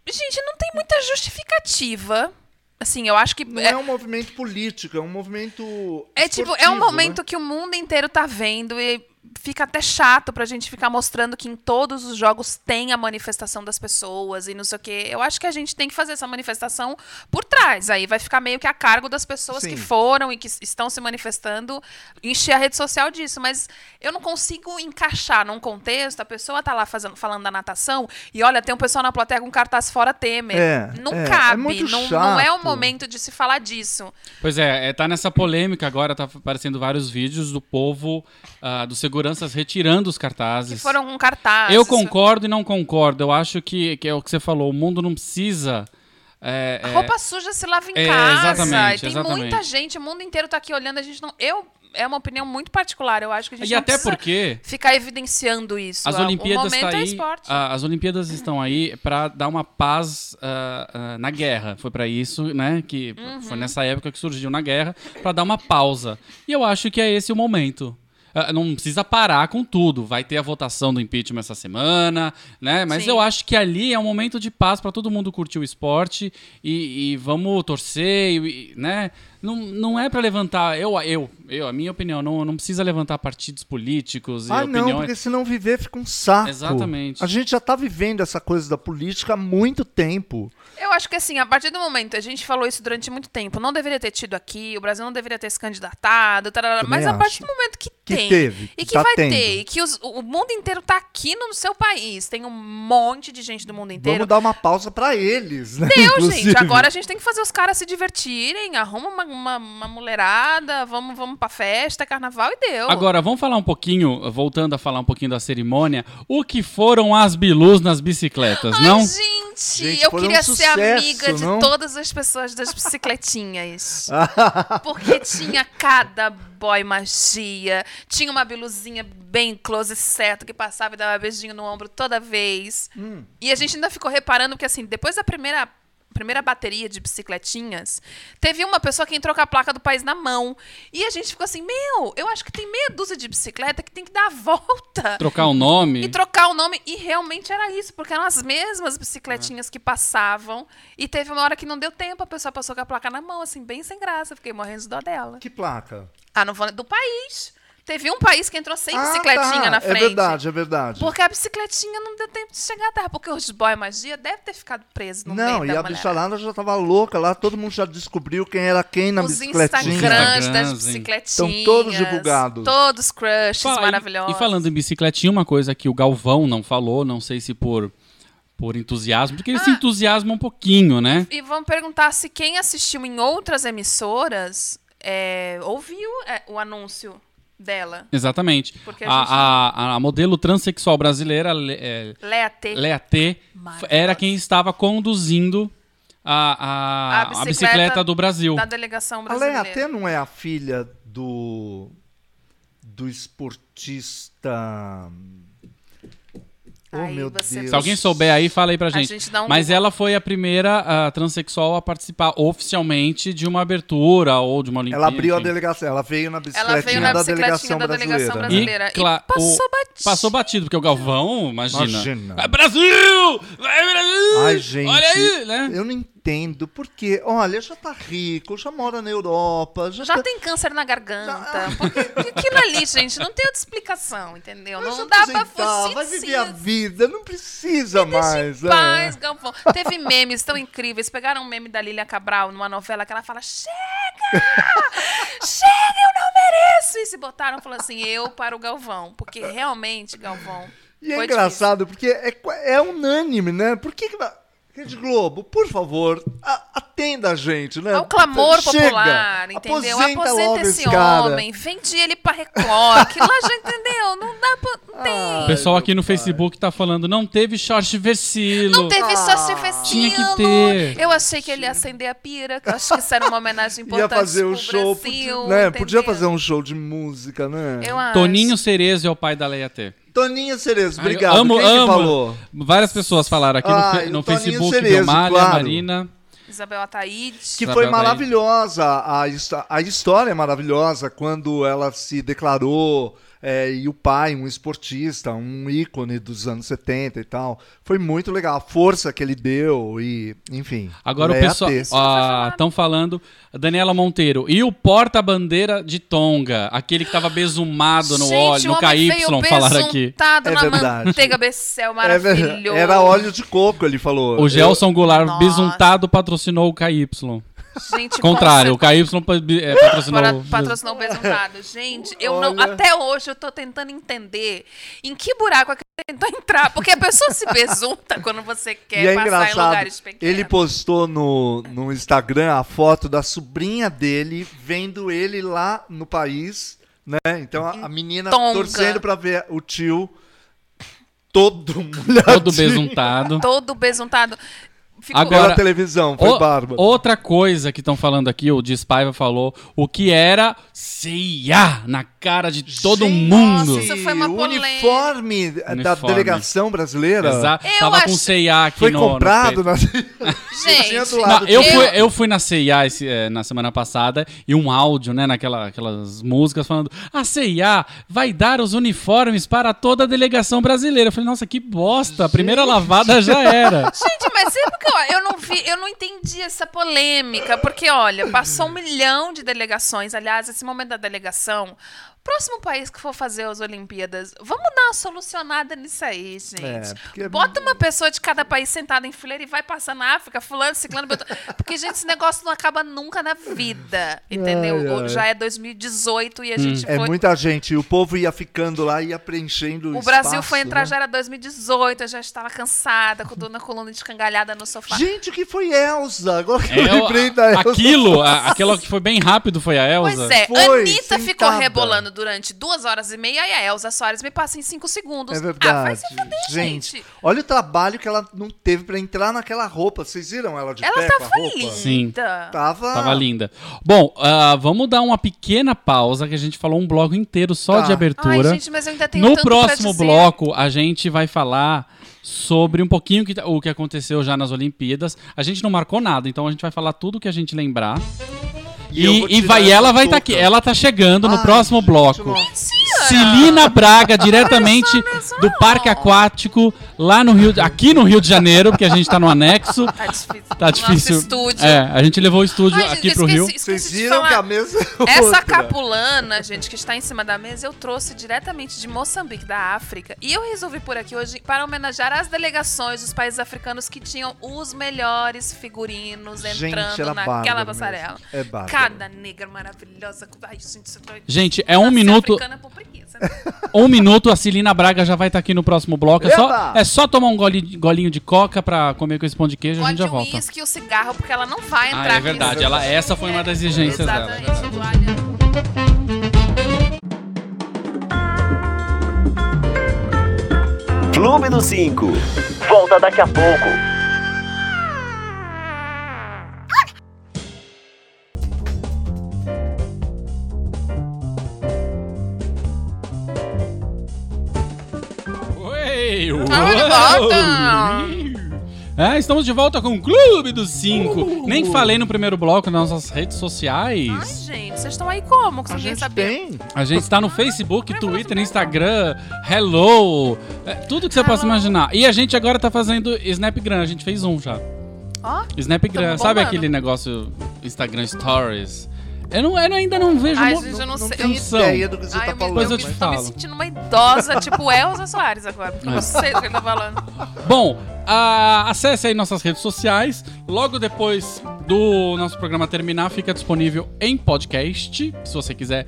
Gente, não tem muita justificativa. Assim, eu acho que. Não é- é um movimento político, é um movimento. é tipo, é um esportivo, momento né? que o mundo inteiro tá vendo e fica até chato pra gente ficar mostrando que em todos os jogos tem a manifestação das pessoas e não sei o quê. Eu acho que a gente tem que fazer essa manifestação por trás. Aí vai ficar meio que a cargo das pessoas Sim. que foram e que estão se manifestando, encher a rede social disso. Mas eu não consigo encaixar num contexto, a pessoa tá lá fazendo, falando da natação e olha, tem um pessoal na plateia com cartaz fora Temer. É, não é, é cabe, muito não, não é o momento de se falar disso. Pois é, é, tá nessa polêmica agora, tá aparecendo vários vídeos do povo, ah, dos seguranças retirando os cartazes. Que foram com cartazes. Eu concordo e não concordo. Eu acho que, que é o que você falou, o mundo não precisa. é, A é, roupa suja se lava em É, casa. exatamente, tem exatamente. muita gente, o mundo inteiro tá aqui olhando, a gente não. Eu. É uma opinião muito particular. Eu acho que a gente E até precisa porque ficar evidenciando isso. as Ah, Olimpíadas o momento tá é aí, a- as Olimpíadas estão aí para dar uma paz ah, ah, na guerra. Foi para isso, né, que Uhum. foi nessa época que surgiu na guerra para dar uma pausa. E eu acho que é esse o momento. Ah, Não precisa parar com tudo. Vai ter a votação do impeachment essa semana, né? Mas Sim. eu acho que ali é um momento de paz para todo mundo curtir o esporte e, e vamos torcer, e, e, né? Não, não é para levantar. Eu, eu, eu, a minha opinião, não, não precisa levantar partidos políticos e Ah, não, opiniões. porque senão viver fica um saco. Exatamente. A gente já tá vivendo essa coisa da política há muito tempo. Eu acho que assim, a partir do momento, a gente falou isso durante muito tempo, não deveria ter tido aqui, o Brasil não deveria ter se candidatado, tarará, mas a partir acho. do momento que, Que tem teve, e que tá vai tendo. ter, e que os- o mundo inteiro tá aqui no seu país, tem um monte de gente do mundo inteiro. Vamos dar uma pausa pra eles, né? Deu, inclusive. gente. Agora a gente tem que fazer os caras se divertirem, arruma uma, uma, uma mulherada, vamos, vamos pra festa, carnaval e deu. Agora, vamos falar um pouquinho, voltando a falar um pouquinho da cerimônia, o que foram as bilus nas bicicletas, Ai, não? gente, Gente, eu foi um queria ser sucesso, amiga de não? todas as pessoas das bicicletinhas. Porque tinha cada boy magia, tinha uma biluzinha bem close certo que passava e dava beijinho no ombro toda vez. Hum. E a gente ainda ficou reparando que assim, depois da primeira primeira bateria de bicicletinhas, teve uma pessoa que entrou com a placa do país na mão. E a gente ficou assim, meu, eu acho que tem meia dúzia de bicicleta que tem que dar a volta. Trocar o nome. E trocar o nome. E realmente era isso, porque eram as mesmas bicicletinhas que passavam. E teve uma hora que não deu tempo, a pessoa passou com a placa na mão, assim, bem sem graça. Fiquei morrendo de dó dela. Que placa? Ah, não vou... Do país. Teve um país que entrou sem Ah, bicicletinha tá. na frente. É verdade, é verdade. Porque a bicicletinha não deu tempo de chegar à terra. Porque os boy magia deve ter ficado preso no Não, meio e a mulher. bicharada já tava louca lá, todo mundo já descobriu quem era quem na Os bicicletinha. Instagrams das Instagrams, hein? bicicletinhas. Estão todos divulgados. Todos crushes Fala- e- maravilhosos. E falando em bicicletinha, uma coisa que o Galvão não falou, não sei se por, por entusiasmo, porque ele Ah. se entusiasma um pouquinho, né? E vamos perguntar se quem assistiu em outras emissoras é, ouviu é, o anúncio dela. Exatamente. Porque A, a gente a, a modelo transexual brasileira, Le- é, Lea T. Lea T, era quem estava conduzindo a, a, A a bicicleta bicicleta do Brasil. Da delegação A Leia brasileira. até não é a filha do do esportista. Oh Aí meu você- Deus. Se alguém souber aí, fala aí pra A gente. gente dá um Mas ela foi a primeira ah, transexual a participar oficialmente de uma abertura ou de uma Olimpíada. Ela abriu a enfim. delegação, ela veio na Ela bicicletinha, veio na da, bicicletinha delegação da delegação brasileira. E, E passou o- batido. Passou batido, porque o Galvão, imagina. Imagina. Vai Brasil! Vai Brasil! Ai, gente, Olha aí, né? eu não entendo, porque, olha, já tá rico, já mora na Europa, já, Já tá, tem câncer na garganta. Porque aquilo ali, gente, não tem outra explicação, entendeu? Não dá pra fugir Vai viver a vida, não precisa mais. é. Paz, Galvão. Teve memes tão incríveis. Pegaram um meme da Lília Cabral numa novela que ela fala: Chega! Chega, eu não mereço! E se botaram falando assim: Eu para o Galvão. Porque realmente, Galvão. E é engraçado, porque é, é unânime, né? Por que que... Rede Globo, por favor, a- atenda a gente, né? É o clamor Chega, popular, entendeu? Aposenta, Aposenta esse cara. homem, vende ele pra Record, que lá já entendeu, não dá pra. Não tem. O pessoal aqui no pai. Facebook tá falando, não teve short versilo. Não teve só se Tinha que ter. Eu achei que ele ia acender a pira, que eu acho que isso era uma homenagem Ia importante fazer um pro show, Brasil, podia, né? Podia fazer um show de música, né? Eu acho. Toninho Cerezo é o pai da Leia T. Toninho Cerezo, obrigado. amo, Quem que amo. falou? Várias pessoas falaram aqui no, Ah, no o Toninho Facebook, Cerezo, claro. Marina. Isabel Ataíde. Que Pra foi maravilhosa. A, a história é maravilhosa quando ela se declarou. É, e o pai, um esportista, um ícone dos anos 70 e tal. Foi muito legal. A força que ele deu e, enfim. Agora o Leia pessoal estão falando, Daniela Monteiro, e o porta-bandeira de Tonga, aquele que tava besumado no Gente, óleo, no KY, veio falaram aqui. besuntado É na verdade. manteiga becel, É maravilhoso. Era óleo de coco, ele falou. O Gelson Goulart, Nossa. besuntado, patrocinou o KY. Gente, Contrário, o KY é, patrocinou... Para, patrocinou o besuntado. Gente, eu não, até hoje eu tô tentando entender em que buraco é que ele tentou entrar. Porque a pessoa se besunta quando você quer e é passar em lugares pequenos. ele postou no, no Instagram a foto da sobrinha dele vendo ele lá no país, né? Então a, a menina Tonga. torcendo pra ver o tio todo molhadinho Todo besuntado. Todo besuntado. Ficou- Agora- pela televisão, foi O- bárbaro. outra coisa que estão falando aqui, o Despaiva falou, o que era CIA na cara de todo Gente, mundo. Nossa, isso foi uma o polêmica. uniforme, da Uniforme. delegação brasileira Exa Eu tava com acho- CIA aqui foi no, no comprado peito. na... Gente, Não, lado eu, fui, eu fui na CIA esse, eh, na semana passada e um áudio, né, naquela, aquelas músicas falando a CIA vai dar os uniformes para toda a delegação brasileira. Eu falei, nossa, que bosta, a primeira lavada já era. Gente, mas sabe que eu, eu não vi, eu não entendi essa polêmica, porque olha, passou um milhão de delegações. Aliás, esse momento da delegação, próximo país que for fazer as Olimpíadas, vamos dar uma solucionada nisso aí, gente. É, porque- Bota uma pessoa de cada país sentada em fileira e vai passar na África, fulano, ciclano, porque gente, esse negócio não acaba nunca na vida, entendeu? Ai, ai. Já é 2018 e a gente É foi muita gente, o povo ia ficando lá, ia preenchendo o o Brasil espaço, foi entrar né? já era 2018, eu já estava cansada, com dor na coluna escangalhada no sofá. Gente, o que foi Elsa? Agora que É, eu lembrei da Elsa. aquilo, a- aquilo que foi bem rápido foi a Elsa. Pois é, Foi, Anitta ficou rebolando durante duas horas e meia e a Elza Soares me passa em cinco segundos. É Ah, vai verdade. se fuder, gente, gente. olha o trabalho que ela não teve pra entrar naquela roupa. Vocês viram ela de Ela pé com a tava linda. Sim. Tava. Tava linda. Bom, ah, vamos dar uma pequena pausa, que a gente falou um bloco inteiro só Tá. de Ai, abertura. gente, mas eu ainda tenho no próximo dizer. bloco, a gente vai falar sobre um pouquinho que- o que aconteceu já nas Olimpíadas. A gente não marcou nada, então a gente vai falar tudo que a gente lembrar. E, e vai, ela vai estar touca. aqui. Ela tá chegando no Ai, próximo gente, bloco. Celina Braga, diretamente do Parque Aquático, lá no Rio, de- aqui no Rio de Janeiro, porque a gente tá no anexo. Tá difícil. Tá Nosso difícil. estúdio. É, a gente levou o estúdio Ai, gente, aqui pro esqueci- Rio. esqueci Vocês de viram que a mesa é Essa outra. capulana, gente, que está em cima da mesa, eu trouxe diretamente de Moçambique, da África. E eu resolvi por aqui hoje para homenagear as delegações dos países africanos que tinham os melhores figurinos Gente, entrando era naquela passarela. mesmo. É bárbaro. Cada negra maravilhosa. Ai, gente, isso é- Gente, é um minuto. preguiça, né? Um minuto, a Celina Braga já vai estar aqui no próximo bloco. É só, é só tomar um gole- golinho de coca pra comer com esse pão de queijo e a gente Pode já o volta. uísque e o cigarro, porque ela não vai entrar Ah, é verdade. Ela, essa foi uma das exigências dela. é Exatamente. Clube do 5. Volta daqui a pouco. Volta! É, estamos de volta com o Clube dos Cinco. Nem falei no primeiro bloco nas nossas redes Ai, sociais. gente, vocês estão aí como? Que A gente sabia. tem. A gente está no Facebook, Twitter, Instagram, Hello, é, tudo que você possa imaginar. E a gente agora tá fazendo Snapgram, a gente fez um já. Ó, Snapgram, Tamo sabe aquele negócio Instagram Stories? Eu, não, eu ainda não vejo Ai, gente, eu não sei. tenho função. ideia do que você Ai, tá eu falando. Depois eu me- te tô me sentindo uma idosa, tipo Elza Soares agora. Porque eu não sei do que ele tá falando. Bom, a- acesse aí nossas redes sociais. Logo depois do nosso programa terminar, fica disponível em podcast. Se você quiser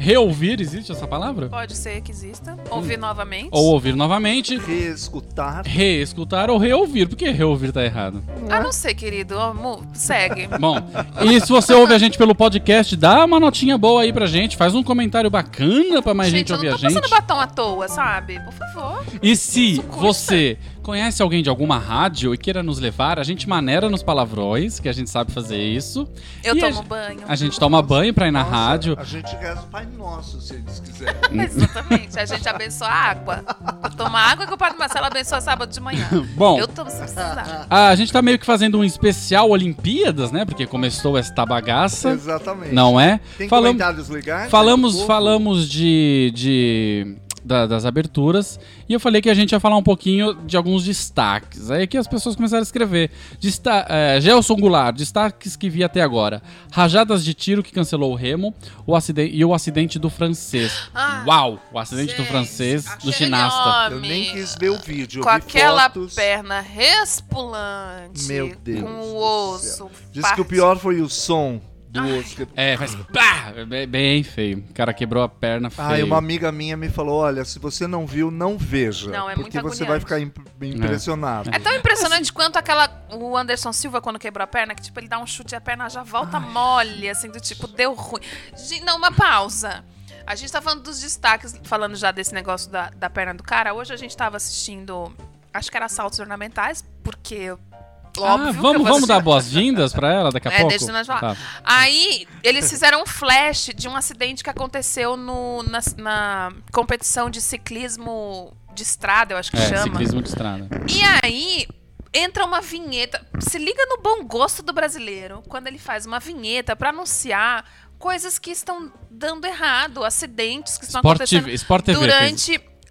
reouvir, existe essa palavra? Pode ser que exista. Ouvir novamente. Ou ouvir novamente, Reescutar. reescutar ou reouvir. Por que reouvir tá errado? Ah, não sei, querido. Segue. Bom, e se você ouve a gente pelo podcast, dá uma notinha boa aí pra gente, faz um comentário bacana pra mais gente, eu ouvir não a tô gente. passando batom à toa, sabe? Por favor. E se você conhece alguém de alguma rádio e queira nos levar, a gente maneira nos palavrões, que a gente sabe fazer isso. Eu E a tomo ge- banho. A gente toma banho pra ir na Nossa, rádio. A gente reza o Pai Nosso, se eles quiserem. Exatamente. A gente abençoa a água. Eu tomo água que o Padre Marcelo abençoa sábado de manhã. Bom. Eu tomo se precisar. A gente tá meio que fazendo um especial Olimpíadas, né? Porque começou esta bagaça. Exatamente. Não é? Tem Falam- comentários legais? Falamos, falamos de, de da- das aberturas e eu falei que a gente ia falar um pouquinho de alguns destaques. Aí aqui as pessoas começaram a escrever. Desta é, Gelson Goulart, destaques que vi até agora. Rajadas de tiro que cancelou o Remo o acidente, e o acidente do francês. Ah, Uau! O acidente do Gente, francês, do ginasta. Eu nem quis ver o vídeo. Com vi aquela fotos. perna respulante. Meu Deus Com o do osso. Diz que o pior foi o som do osso. que- É, faz pá! É bem- bem feio. O cara quebrou a perna feio. Ah, e uma amiga minha me falou: olha, se você não viu, não veja. Não, é porque muito você vai ficar imp- impressionado. É tão impressionante quanto aquela. O Anderson Silva, quando quebrou a perna, que tipo, ele dá um chute e a perna já volta mole, assim, do tipo, deu ruim. Não, uma pausa. A gente tá falando dos destaques, falando já desse negócio da, da perna do cara. Hoje a gente tava assistindo. Acho que era saltos ornamentais, porque. Ah, Óbvio que eu vamos, vamos dar boas-vindas pra ela daqui a É, pouco? deixa nós falar. Tá. Aí, eles fizeram um flash de um acidente que aconteceu no, na, na competição de ciclismo de estrada, eu acho que É, chama. ciclismo de estrada. E aí entra uma vinheta. Se liga no bom gosto do brasileiro quando ele faz uma vinheta pra anunciar coisas que estão dando errado, acidentes que estão Sport acontecendo TV, Sport TV fez.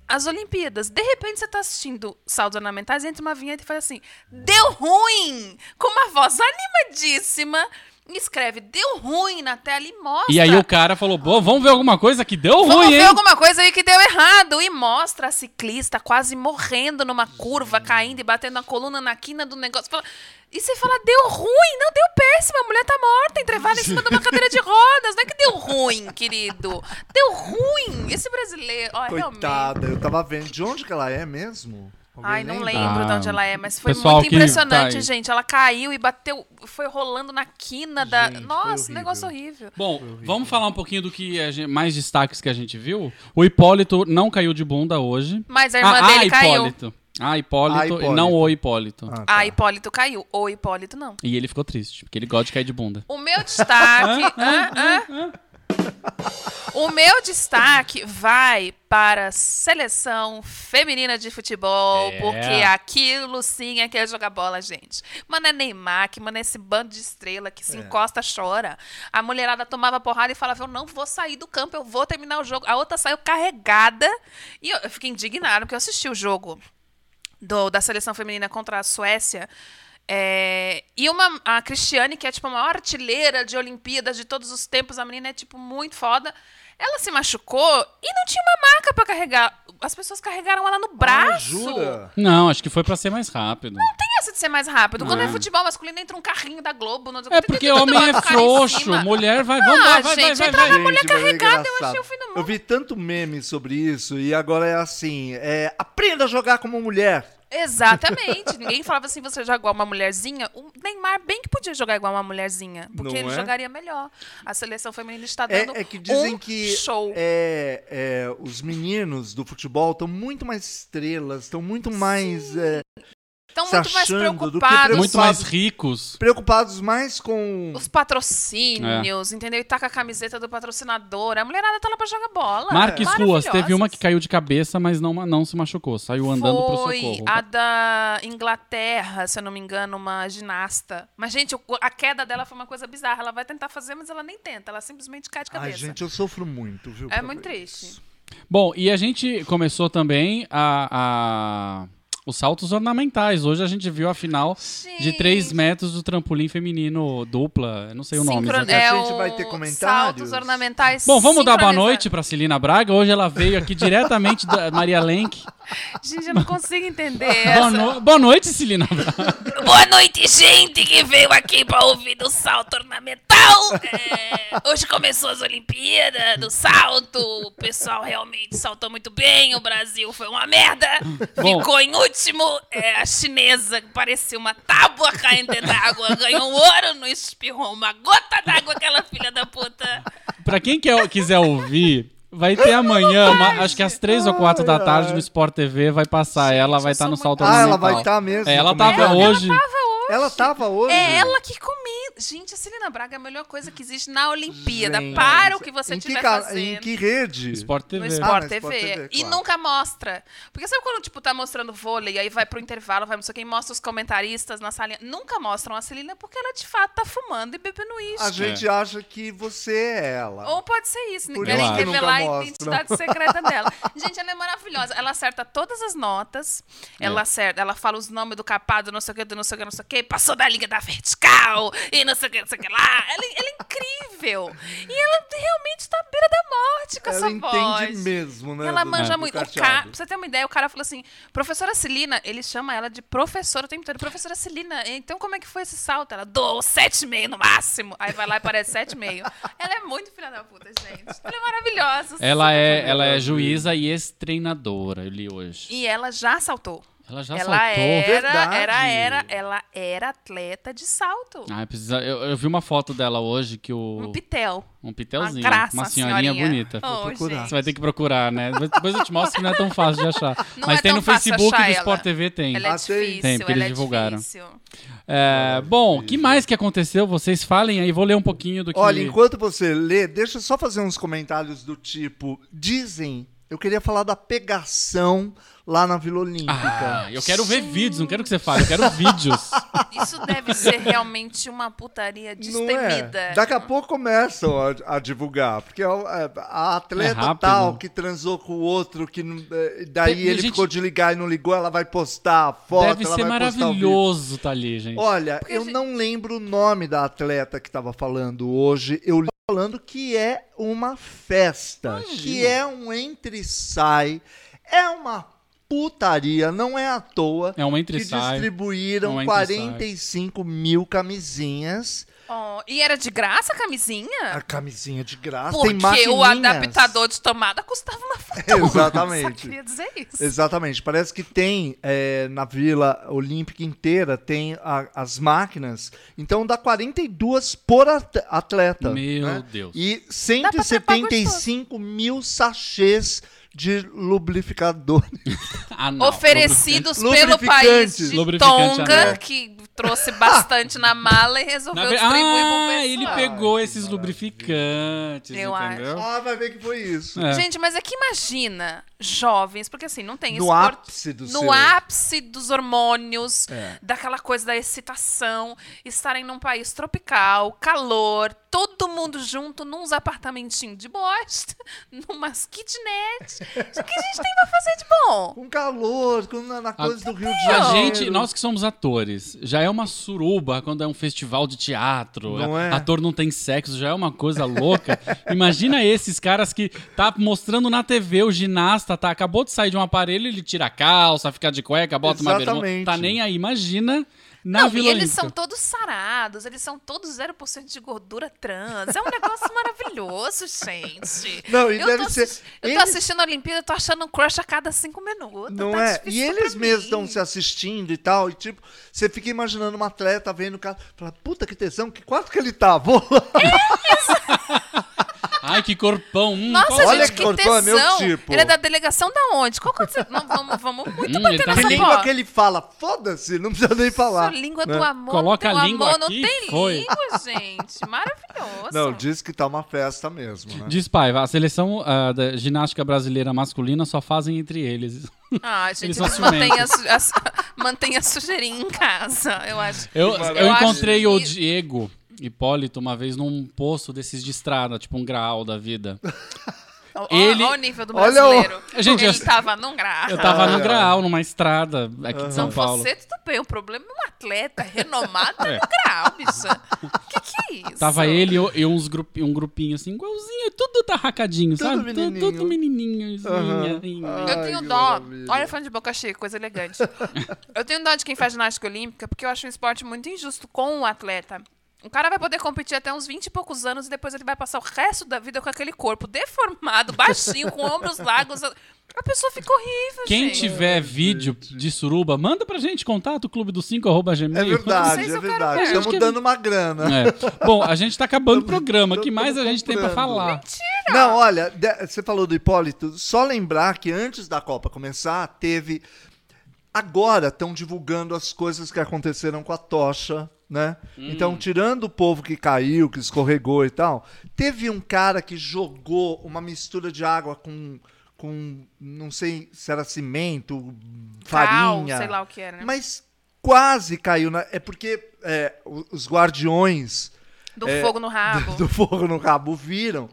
As Olimpíadas. De repente você tá assistindo saltos ornamentais, entra uma vinheta e faz assim: "Deu ruim!" com uma voz animadíssima. Escreve, deu ruim na tela e mostra. E aí o cara falou, Bom, vamos ver alguma coisa que deu Vamos ruim, ver hein? alguma coisa aí que deu errado. E mostra a ciclista quase morrendo numa curva, caindo e batendo a coluna na quina do negócio. Fala- E você fala, deu ruim? Não, deu péssimo. A mulher tá morta, entrevada em cima de uma cadeira de rodas. Não é que deu ruim, querido. Deu ruim. Esse brasileiro, ó, realmente. Coitada, eu tava vendo. De onde que ela é mesmo? Ai, não lembra? lembro de Ah, onde ela é, mas foi pessoal muito que impressionante, tá gente. Ela caiu e bateu, foi rolando na quina da. Gente, foi Nossa, horrível. negócio horrível. Bom, vamos falar um pouquinho do que gente- mais destaques que a gente viu. O Hipólito não caiu de bunda hoje. Mas a irmã ah, dele ah, caiu. Hipólito. Ah, Hipólito, Ah, e Hipólito. não o Hipólito. Ah, Ah, tá. Hipólito caiu. O Hipólito não. E ele ficou triste, porque ele gosta de cair de bunda. O meu destaque. Hã? Hã? O meu destaque vai para a seleção feminina de futebol, É. porque aquilo sim é que é jogar bola, gente. Mano, é Neymar, que mano, é esse bando de estrela que se É. encosta, chora. A mulherada tomava porrada e falava: Eu não vou sair do campo, eu vou terminar o jogo. A outra saiu carregada. E eu, eu fiquei indignada, porque eu assisti o jogo do- da seleção feminina contra a Suécia. É, e uma, a Cristiane, que é tipo a maior artilheira de Olimpíadas de todos os tempos, a menina é tipo muito foda. Ela se machucou e não tinha uma maca pra carregar. As pessoas carregaram ela no Ah, braço. jura? Não, acho que foi pra ser mais rápido. Tem essa de ser mais rápido. Quando é futebol masculino, entra um carrinho da Globo. Não... É porque homem é frouxo, mulher vai, vamos, Ah, vai, vai, vai, gente, vai, vai. mulher é carregada, eu achei o fim do mundo. Eu vi tanto meme sobre isso e agora é assim: é, aprenda a jogar como mulher. Exatamente. Ninguém falava assim, você joga igual uma mulherzinha. O Neymar bem que podia jogar igual uma mulherzinha. Porque Não ele é? jogaria melhor. A seleção feminina está É, dando é que dizem um que show. é, é, os meninos do futebol estão muito mais estrelas, estão muito mais é, Estão muito mais achando do que preocupados. Muito mais ricos. preocupados mais com. Os patrocínios, entendeu? E tá com a camiseta do patrocinador. A mulherada tá lá pra jogar bola. Marques Ruas, teve uma que caiu de cabeça, mas não, não se machucou. Saiu andando pro Foi socorro. a da Inglaterra, se eu não me engano, uma ginasta. Mas, gente, a queda dela foi uma coisa bizarra. Ela vai tentar fazer, mas ela nem tenta. Ela simplesmente cai de Ai, cabeça. gente, eu sofro muito, viu? É muito triste. isso. Bom, e a gente começou também a, a- os saltos ornamentais. Hoje a gente viu a final de Gente. 3 metros do trampolim feminino dupla. Não sei o nome. Sincron-. A é gente o vai ter comentários? Saltos ornamentais. Bom, vamos dar boa noite pra Celina Braga. Hoje ela veio aqui diretamente da Maria Lenk. Gente, eu não consigo entender Boa, essa. no- boa noite, Celina. Boa noite, gente que veio aqui pra ouvir do salto ornamental. É, hoje começou as Olimpíadas do salto. O pessoal realmente saltou muito bem. O Brasil foi uma merda. Bom. Ficou em último. É, a chinesa, que parecia uma tábua caindo dentro da água, ganhou ouro, não espirrou uma gota d'água, aquela filha da puta. Pra quem quer, quiser ouvir, vai ter amanhã, uma- acho que às 3 ou 4 da tarde no Sport TV, vai passar ela, vai eu estar sou no muito- salto Ah, ela vai estar mesmo. É, ela comentando? tava hoje. Ela tava hoje. É ela que comi. Gente, a Celina Braga é a melhor coisa que existe na Olimpíada. Gente, Para o que você em que ca- fazendo. Em que rede? Sport TV. No Ah, Sport no TV. Sport TV, E claro. nunca mostra. Porque sabe quando, tipo, tá mostrando vôlei, aí vai pro intervalo, vai não sei quem, mostra os comentaristas na salinha. Nunca mostram a Celina porque ela, de fato, tá fumando e bebendo uísque. A gente acha que você é ela. Ou pode ser isso, Por querem isso que revelar nunca a mostram. identidade secreta dela. Gente, ela é maravilhosa. Ela acerta todas as notas. Ela acerta, ela fala os nomes do capado, não sei o que, do não sei o que, não sei o que, passou da liga da vertical e não sei o que, não sei o que lá. Ela, ela é incrível. E ela realmente tá à beira da morte com Ela essa entende voz. mesmo, né? Ela do- manja do muito. O cara, pra você ter uma ideia, o cara falou assim: professora Celina, ele chama ela de professora o tempo todo. Professora Celina, então como é que foi esse salto? Ela dou 7,5 no máximo. Aí vai lá e parece 7,5. Ela é muito filha da puta, gente. Ela é maravilhosa. Ela é, família. ela é juíza e ex-treinadora, eu li hoje. E ela já saltou. Ela já ela saltou. era, Verdade. era, era, ela era atleta de salto. Ah, precisa, eu, eu vi uma foto dela hoje que o. Um pitel. Um pitelzinho. Uma graça, uma senhorinha, bonita. Oh, procurar. Você vai ter que procurar, né? Depois eu te mostro que não é tão fácil de achar. Não Mas é tem no Facebook do ela. Sport TV tem. Ela é Ah, tem? difícil, Tem, porque ela eles é divulgaram. difícil. É, bom, o que mais que aconteceu? Vocês falem aí, vou ler um pouquinho do que. Olha, enquanto você lê, deixa eu só fazer uns comentários do tipo: dizem, eu queria falar da pegação lá na Vila Olímpica. Ah, eu quero ver vídeos, não quero que você fale, eu quero vídeos. Isso deve ser realmente uma putaria Não destemida. é? Daqui a pouco começam a, a divulgar, porque a, a atleta É tal que transou com o outro, que daí Tem- ele gente- ficou de ligar e não ligou, ela vai postar a foto, Deve ela ser maravilhoso tá ali, gente. Olha, eu gente- não lembro o nome da atleta que estava falando hoje. Eu li falando que é uma festa, que é um entre e sai, é uma putaria, não é à toa É um entre e que sai. distribuíram É um entre e sai. 45 mil camisinhas Oh, e era de graça a camisinha? A camisinha de graça. tem Porque o adaptador de tomada custava uma fortuna. Exatamente. Só queria dizer isso. Exatamente. Parece que tem é, na Vila Olímpica inteira, tem a- as máquinas. Então dá 42 por at- atleta. Meu né? Deus. E Dá pra trepar 175 mil sachês de lubrificador. Ah. Oferecidos pelo país de Tonga, anel. que trouxe bastante na mala e resolveu Na distribuir Ah, ele pegou esses lubrificantes, Eu entendeu? ah, vai ver que foi isso. É. Gente, mas é que imagina jovens, porque assim, não tem No esport- ápice do No seu- ápice dos hormônios, É. daquela coisa da excitação, estarem num país tropical, calor, todo mundo junto, nos apartamentinhos de bosta, numas kitnet. O que a gente tem pra fazer de bom? Com calor, com, na, na coisa do Rio de A Janeiro. gente, nós que somos atores, já é uma suruba quando é um festival de teatro. Não é? Ator não tem sexo, já é uma coisa louca. Imagina esses caras que tá mostrando na TV o ginasta, tá, acabou de sair de um aparelho, ele tira a calça, fica de cueca, bota uma bermuda, Exatamente. tá nem aí. Imagina na Não, Vila e eles são todos sarados, eles são todos 0% de gordura trans. É um negócio maravilhoso, gente. Não, e eu deve tô ser- Eu tô eles- assistindo a Olimpíada, tô achando um crush a cada cinco minutos. Não tá é? E eles mesmos estão se assistindo e tal. E tipo, você fica imaginando uma atleta vendo o cara. Fala, puta que tesão, que quarto que ele tá? Vou lá. Ai, que corpão. Hum, Nossa, qual- Olha gente, que que corpão, é meu tipo. Ele é da delegação da onde? Qual que é o- Não, vamos, vamos muito Hum, bater tá nessa língua que ele fala? Foda-se, não precisa nem falar. Sua língua né? do amor. Coloca não a tem língua amor, aqui, Não tem foi. língua, gente. Maravilhoso. Não, diz que tá uma festa mesmo, né? Diz Paiva, a seleção ah, da ginástica brasileira masculina só fazem entre eles. Ah, gente, Eles mantêm, a, a, mantém a sujeirinha em casa, eu acho. Eu, eu Eu acho encontrei o que- Diego Hipólito uma vez num posto desses de estrada, tipo um graal da vida. Ele- ó o nível do Olha o- brasileiro. Gente, Ele eu- tava num grau. Eu tava no Ah, graal, numa estrada aqui de São Paulo. você tudo bem. O problema é um atleta renomado É. no grau, bicha. Que que é isso? Tava ele e, uns grupi, um grupinho assim, igualzinho, tudo tarracadinho, Tudo sabe? menininho. Tudo, tudo menininho. Assim. Eu tenho dó. maravilha. Olha, fã de boca cheia, coisa elegante. eu tenho dó de quem faz ginástica olímpica, porque eu acho um esporte muito injusto com o atleta. O cara vai poder competir até uns 20 e poucos anos e depois ele vai passar o resto da vida com aquele corpo deformado, baixinho, com ombros largos. A pessoa fica horrível, Quem gente. tiver vídeo de suruba, manda pra gente contato clube do 5 arroba É gmail. verdade, sei se é verdade. Estamos que- dando uma grana. É. Bom, a gente tá acabando o programa. O que mais a gente tem pra comprando. falar? Não, olha, você falou do Hipólito, só lembrar que antes da Copa começar, teve. Agora estão divulgando as coisas que aconteceram com a tocha, né? Hum. Então, tirando o povo que caiu, que escorregou e tal, teve um cara que jogou uma mistura de água com. com não sei se era cimento, Cal, farinha. sei lá o que era, né? Mas quase caiu. Na, é porque é, os guardiões Do é, fogo no rabo. do, do fogo no rabo viram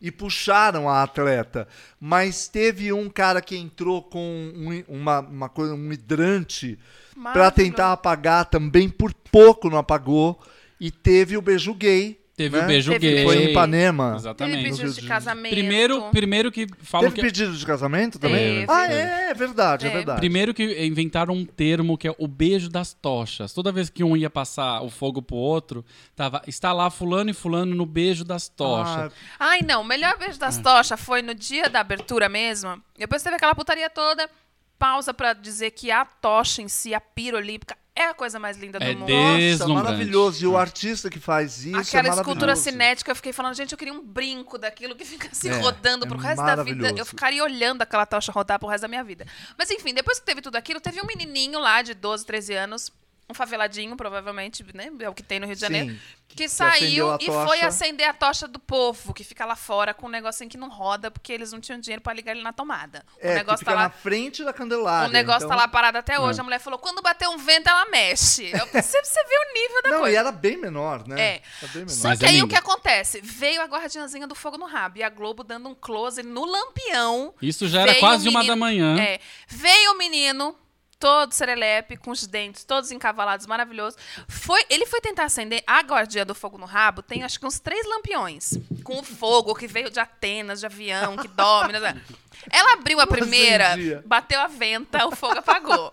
e puxaram a atleta. Mas teve um cara que entrou com um, uma, uma coisa, um hidrante para tentar apagar também, por pouco não apagou. E teve o beijo gay. Teve né? o beijo Teve gay. Foi em Ipanema. Teve Exatamente. pedidos de casamento. Primeiro, primeiro que falam Teve que pedido de casamento também? Teve. Ah, é, é verdade, é Teve. verdade. Primeiro que inventaram um termo que é o beijo das tochas. Toda vez que um ia passar o fogo pro outro, tava, está lá fulano e fulano no beijo das tochas. Ah, Ai, não. O melhor beijo das tochas foi no dia da abertura mesmo. Depois teve aquela putaria toda. Pausa pra dizer que a tocha em si, a pira olímpica, é a coisa mais linda do É mundo. de- Nossa, maravilhoso. E o artista que faz isso é Aquela maravilhoso. escultura cinética, eu fiquei falando, gente, eu queria um brinco daquilo que fica se É, rodando pro é resto da vida. Eu ficaria olhando aquela tocha rodar pro resto da minha vida. Mas enfim, depois que teve tudo aquilo, teve um menininho lá de 12, 13 anos, um faveladinho, provavelmente, né? É o que tem no Rio de Sim, Janeiro. que- Que, que saiu e foi acender a tocha do povo, que fica lá fora com um negocinho que não roda, porque eles não tinham dinheiro pra ligar ele na tomada. É, o que negócio fica tá lá. na frente da Candelária. O negócio então... tá lá parado até hoje. A mulher falou: quando bater um vento, ela mexe. Eu, você, você vê o nível da Não, coisa. e era bem menor, né? É. Era bem menor. Só Mas que é aí o que acontece? Veio a guardiãzinha do fogo no rabo e a Globo dando um close no lampião. Isso já era quase o uma menino- da manhã. É. Veio o menino todo serelepe, com os dentes todos encavalados, maravilhoso. Foi, ele foi tentar acender a guardia do fogo no rabo, tem acho que uns três lampiões. Com o fogo que veio de Atenas, de avião, que domina. né? Ela abriu a primeira, bateu a venta, o fogo apagou.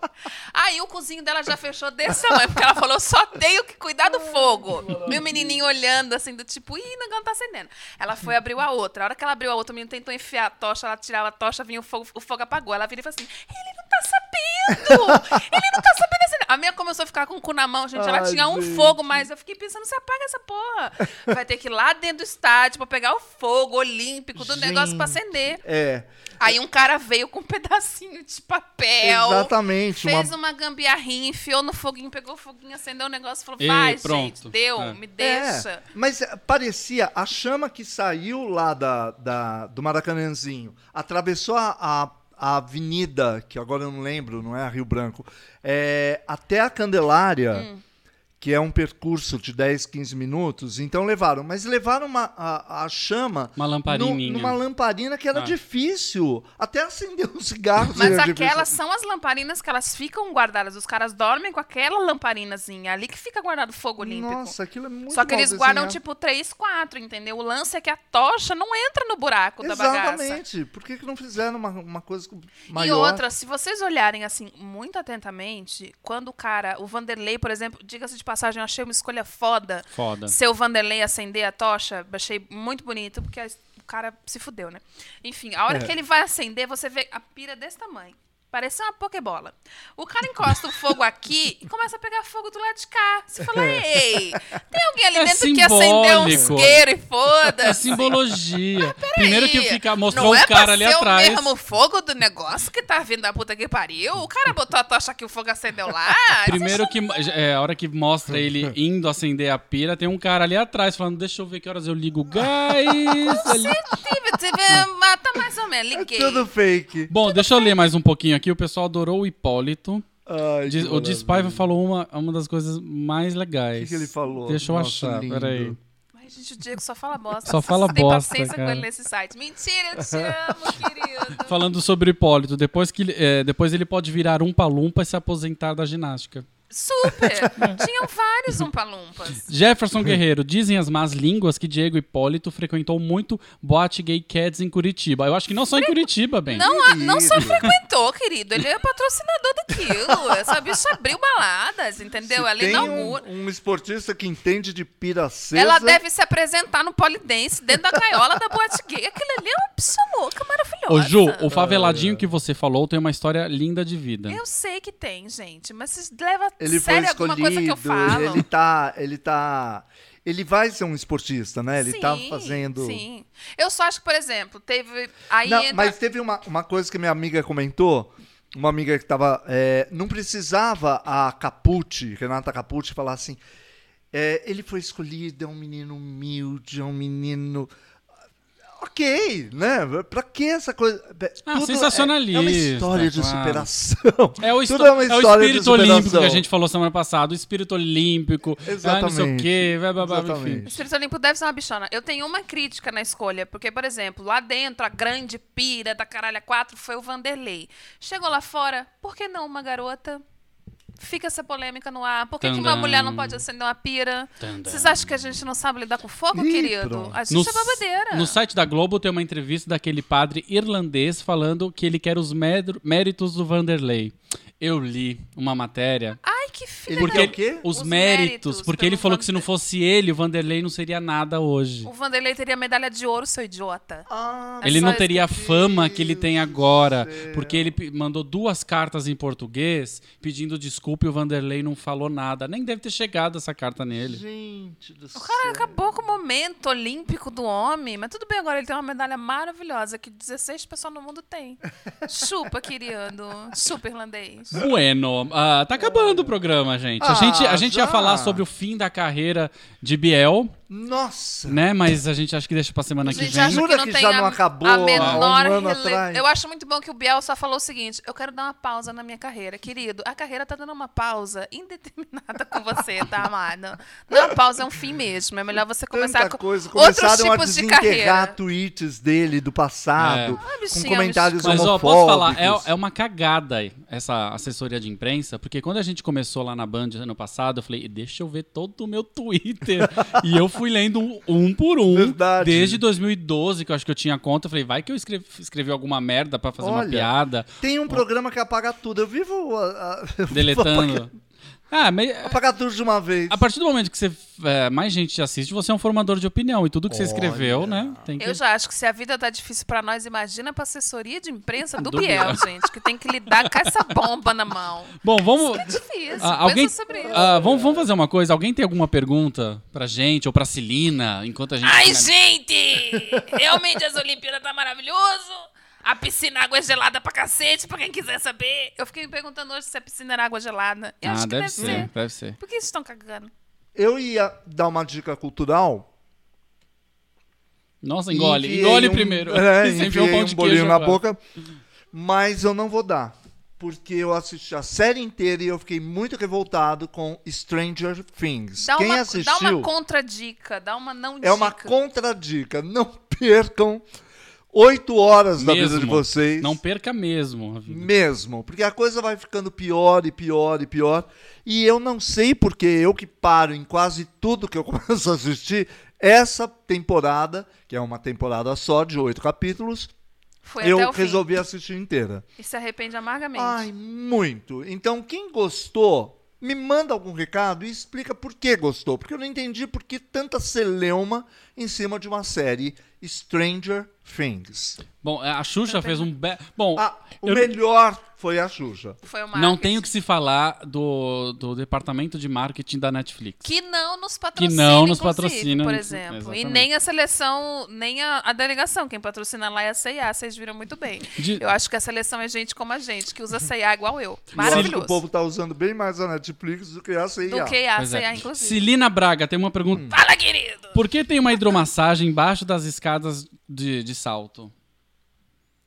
Aí o cozinho dela já fechou desse tamanho, porque ela falou: só tenho que cuidar do fogo. E o menininho olhando assim, do tipo, ih, não tá acendendo. Ela foi abrir a outra. A hora que ela abriu a outra, o menino tentou enfiar a tocha, ela tirava a tocha, vinha o fogo, o fogo apagou. Ela vira e falou assim: ele não tá sabendo! Ele não tá sabendo acender. A minha começou a ficar com o cu na mão, gente. Ela Ai, tinha um gente. fogo, mas eu fiquei pensando: você apaga essa porra. Vai ter que ir lá dentro do estádio pra pegar o fogo olímpico do negócio pra Gente. acender. É, Aí um cara veio com um pedacinho de papel. exatamente. Fez uma- uma gambiarrinha, enfiou no foguinho, pegou o foguinho, acendeu o negócio e falou: vai, pronto. gente, deu, É. me deixa. É, mas é, parecia, a chama que saiu lá da, da- do Maracanãzinho, atravessou a, a- a avenida, que agora eu não lembro, não é a Rio Branco, é, até a Candelária, Hum. Que é um percurso de 10, 15 minutos, então levaram, mas levaram uma, a, a chama Uma lamparininha. nu- numa lamparina que era Ah. difícil, até acender um cigarro. Mas era difícil. aquelas são as lamparinas que elas ficam guardadas. Os caras dormem com aquela lamparinazinha ali que fica guardado fogo olímpico. Nossa, aquilo é muito Só que eles guardam desenhado. tipo três, quatro, entendeu? O lance é que a tocha não entra no buraco da bagaça. Exatamente. Por que, que não fizeram uma, uma coisa maior? E outra, se vocês olharem assim muito atentamente, quando o cara, o Vanderlei, por exemplo, diga-se de passagem, eu achei uma escolha foda. Foda. Seu Vanderlei acender a tocha, achei muito bonito, porque a- o cara se fudeu, né? Enfim, a hora É. que ele vai acender, você vê a pira desse tamanho. Parece uma pokebola. O cara encosta o fogo aqui e começa a pegar fogo do lado de cá. Você fala, ei, tem alguém ali É dentro que acendeu um simbólico. isqueiro e É foda-se. simbologia. Primeiro que fica, mostrou não o é cara ali ser atrás. o mesmo fogo do negócio que tá vindo da puta que pariu. O cara botou a tocha aqui, o fogo acendeu lá. Primeiro que é, a hora que mostra ele indo acender a pira, tem um cara ali atrás falando: Deixa eu ver que horas eu ligo o gás. tive, mas tá mais ou menos, É liguei. tudo fake. Bom, deixa eu ler mais um pouquinho aqui. O pessoal adorou o Hipólito. Ai, Diz- o maravilha. falou uma, uma das coisas mais O legais. que, que ele falou? Deixa eu Nossa, achar, lindo. peraí. Ai, gente, o Diego só fala bosta. Só fala Tem bosta, paciência com cara. ele nesse site. Mentira, eu te amo, querido. Falando sobre o Hipólito, depois, que, ele- é, depois ele pode virar um palumpa e se aposentar da ginástica. Super. Tinham vários umpalumpas. Jefferson Guerreiro, dizem as más línguas que Diego Hipólito frequentou muito boate gay cats em Curitiba. Eu acho que não só em Curitiba, bem. Não, a- não só frequentou, querido. Ele é patrocinador daquilo. Essa bicha abriu baladas, entendeu? Se Ela tem inaugura. um, um esportista que entende de pira acesa, Ela deve se apresentar no polidense, dentro da gaiola da boate gay. Aquilo ali é uma bicha louca, maravilhosa. Ô Ju, o faveladinho que você falou tem uma história linda de vida. Eu sei que tem, gente, mas vocês levam a ele foi sério eu escolhido, ele tá, ele tá, ele vai ser um esportista, né? Ele tá Sim, fazendo... Sim. Eu só acho que, por exemplo, teve. Aí Não, entra- mas teve uma, uma coisa que minha amiga comentou, uma amiga que tava, é, não precisava a Capucci, Renata Capucci, falar assim, é, ele foi escolhido, é um menino humilde, é um menino... Ok, né? Pra que essa coisa? Ah, Tudo é- sensacionalista, É, uma história de claro. superação. É o, Tudo é uma é o história de espírito olímpico que a gente falou semana passada. O espírito olímpico. Ah, não sei o Exatamente. quê. Vai, vai, vai, Exatamente. enfim. O Espírito Olímpico deve ser uma bichona. Eu tenho uma crítica na escolha, porque, por exemplo, lá dentro, a grande pira da caralha 4 foi o Vanderlei. Chegou lá fora, por que não uma garota? Fica essa polêmica no ar. Por que, que uma mulher não pode acender uma pira? Tandam. Vocês acham que a gente não sabe lidar com fogo, Ih, querido? pronto. A gente No, é babadeira. no site da Globo tem uma entrevista daquele padre irlandês falando que ele quer os méritos do Vanderlei. Eu li uma matéria. Ai, que filha Ele da... o quê? Os, Os méritos, méritos porque ele falou que se não fosse ele, o Vanderlei não seria nada hoje. O Vanderlei teria medalha de ouro, seu idiota. Ah, Ele não teria a fama que ele tem agora, céu. porque ele mandou duas cartas em português pedindo desculpa e o Vanderlei não falou nada. Nem deve ter chegado essa carta nele. gente do O cara acabou com o momento olímpico do homem, mas tudo bem, agora ele tem uma medalha maravilhosa que 16 pessoas no mundo têm. Chupa, querido. Chupa, irlandês. Bueno, ah, tá acabando o programa, gente. a Ah, gente. A gente ia falar sobre o fim da carreira de Biel. Nossa! né? Mas a gente acha que deixa pra semana que vem. Jura que não que tem já a, não acabou a um menor ano rele- atrás? Eu acho muito bom que o Biel só falou o seguinte: eu quero dar uma pausa na minha carreira. Querido, a carreira tá dando uma pausa indeterminada com você, tá, amado? Não, a pausa é um fim mesmo. É melhor você começar Tanta com coisa. outros Começaram a tipos de desenterrar carreira. tweets dele do passado, Ah, com bichinha, comentários Mas, ó, homofóbicos. posso falar, é, é uma cagada aí, essa assessoria de imprensa, porque quando a gente começou lá na Band ano passado, eu falei, deixa eu ver todo o meu Twitter. e eu fui lendo um, por um, Verdade. desde 2012, que eu acho que eu tinha conta. Falei, vai que eu escrevi, escrevi alguma merda pra fazer uma Olha, piada, Tem um programa que apaga tudo. Eu vivo eu vivo deletando. Ah, mas Apagar, tudo de uma vez. a partir do momento que você, é, mais gente te assiste, você é um formador de opinião. E tudo que você escreveu, né, tem que... Eu já acho que se a vida tá difícil pra nós, imagina pra assessoria de imprensa do, Do Biel, Biel. gente, que tem que lidar com essa bomba na mão. Bom, vamos... É difícil. Ah, alguém, Pensa sobre isso. ah, vamos, vamos fazer uma coisa. Alguém tem alguma pergunta pra gente ou pra Celina, enquanto a gente. Ai, gente! Realmente as Olimpíadas tá maravilhoso. A piscina água gelada pra cacete, pra quem quiser saber. Eu fiquei me perguntando hoje se a piscina era água gelada. Eu Ah, acho que deve, deve ser, ser. deve ser. Por que vocês estão cagando? Eu ia dar uma dica cultural. Nossa, engole. Enfiei Engole um- primeiro. É, enfiei um pão um bolinho na agora. boca. Mas eu não vou dar. Porque eu assisti a série inteira e eu fiquei muito revoltado com Stranger Things. Dá Quem uma, assistiu dá uma contradica, dá uma não dica. é uma contradica. Não percam oito horas da vida de Mesmo. vocês. Não perca mesmo. a vida. Mesmo, porque a coisa vai ficando pior e pior e pior. E eu não sei porque eu que paro em quase tudo que eu começo a assistir, essa temporada, que é uma temporada só de oito capítulos, Foi até eu o fim. resolvi assistir inteira. E se arrepende amargamente. Ai, muito. Então, quem gostou, me manda algum recado e explica por que gostou. Porque eu não entendi por que tanta celeuma em cima de uma série Stranger Things. Bom, a Xuxa fez um. Be... Bom, Ah, o eu melhor foi a Xuxa. Foi o não tenho que se falar do, do departamento de marketing da Netflix. Que não nos patrocina, não nos patrocina, por exemplo. E exatamente. nem a seleção, nem a, a delegação. Quem patrocina lá é a CIA, vocês viram muito bem. De- Eu acho que a seleção é gente como a gente, que usa a CIA igual eu. Eu acho que Maravilhoso. o povo tá usando bem mais a Netflix do que a CIA. Do que a Pois é. CIA, inclusive. Celina Braga tem uma pergunta. Hum. Fala, querido! Por que tem uma hidromassagem embaixo das escadas de, de salto?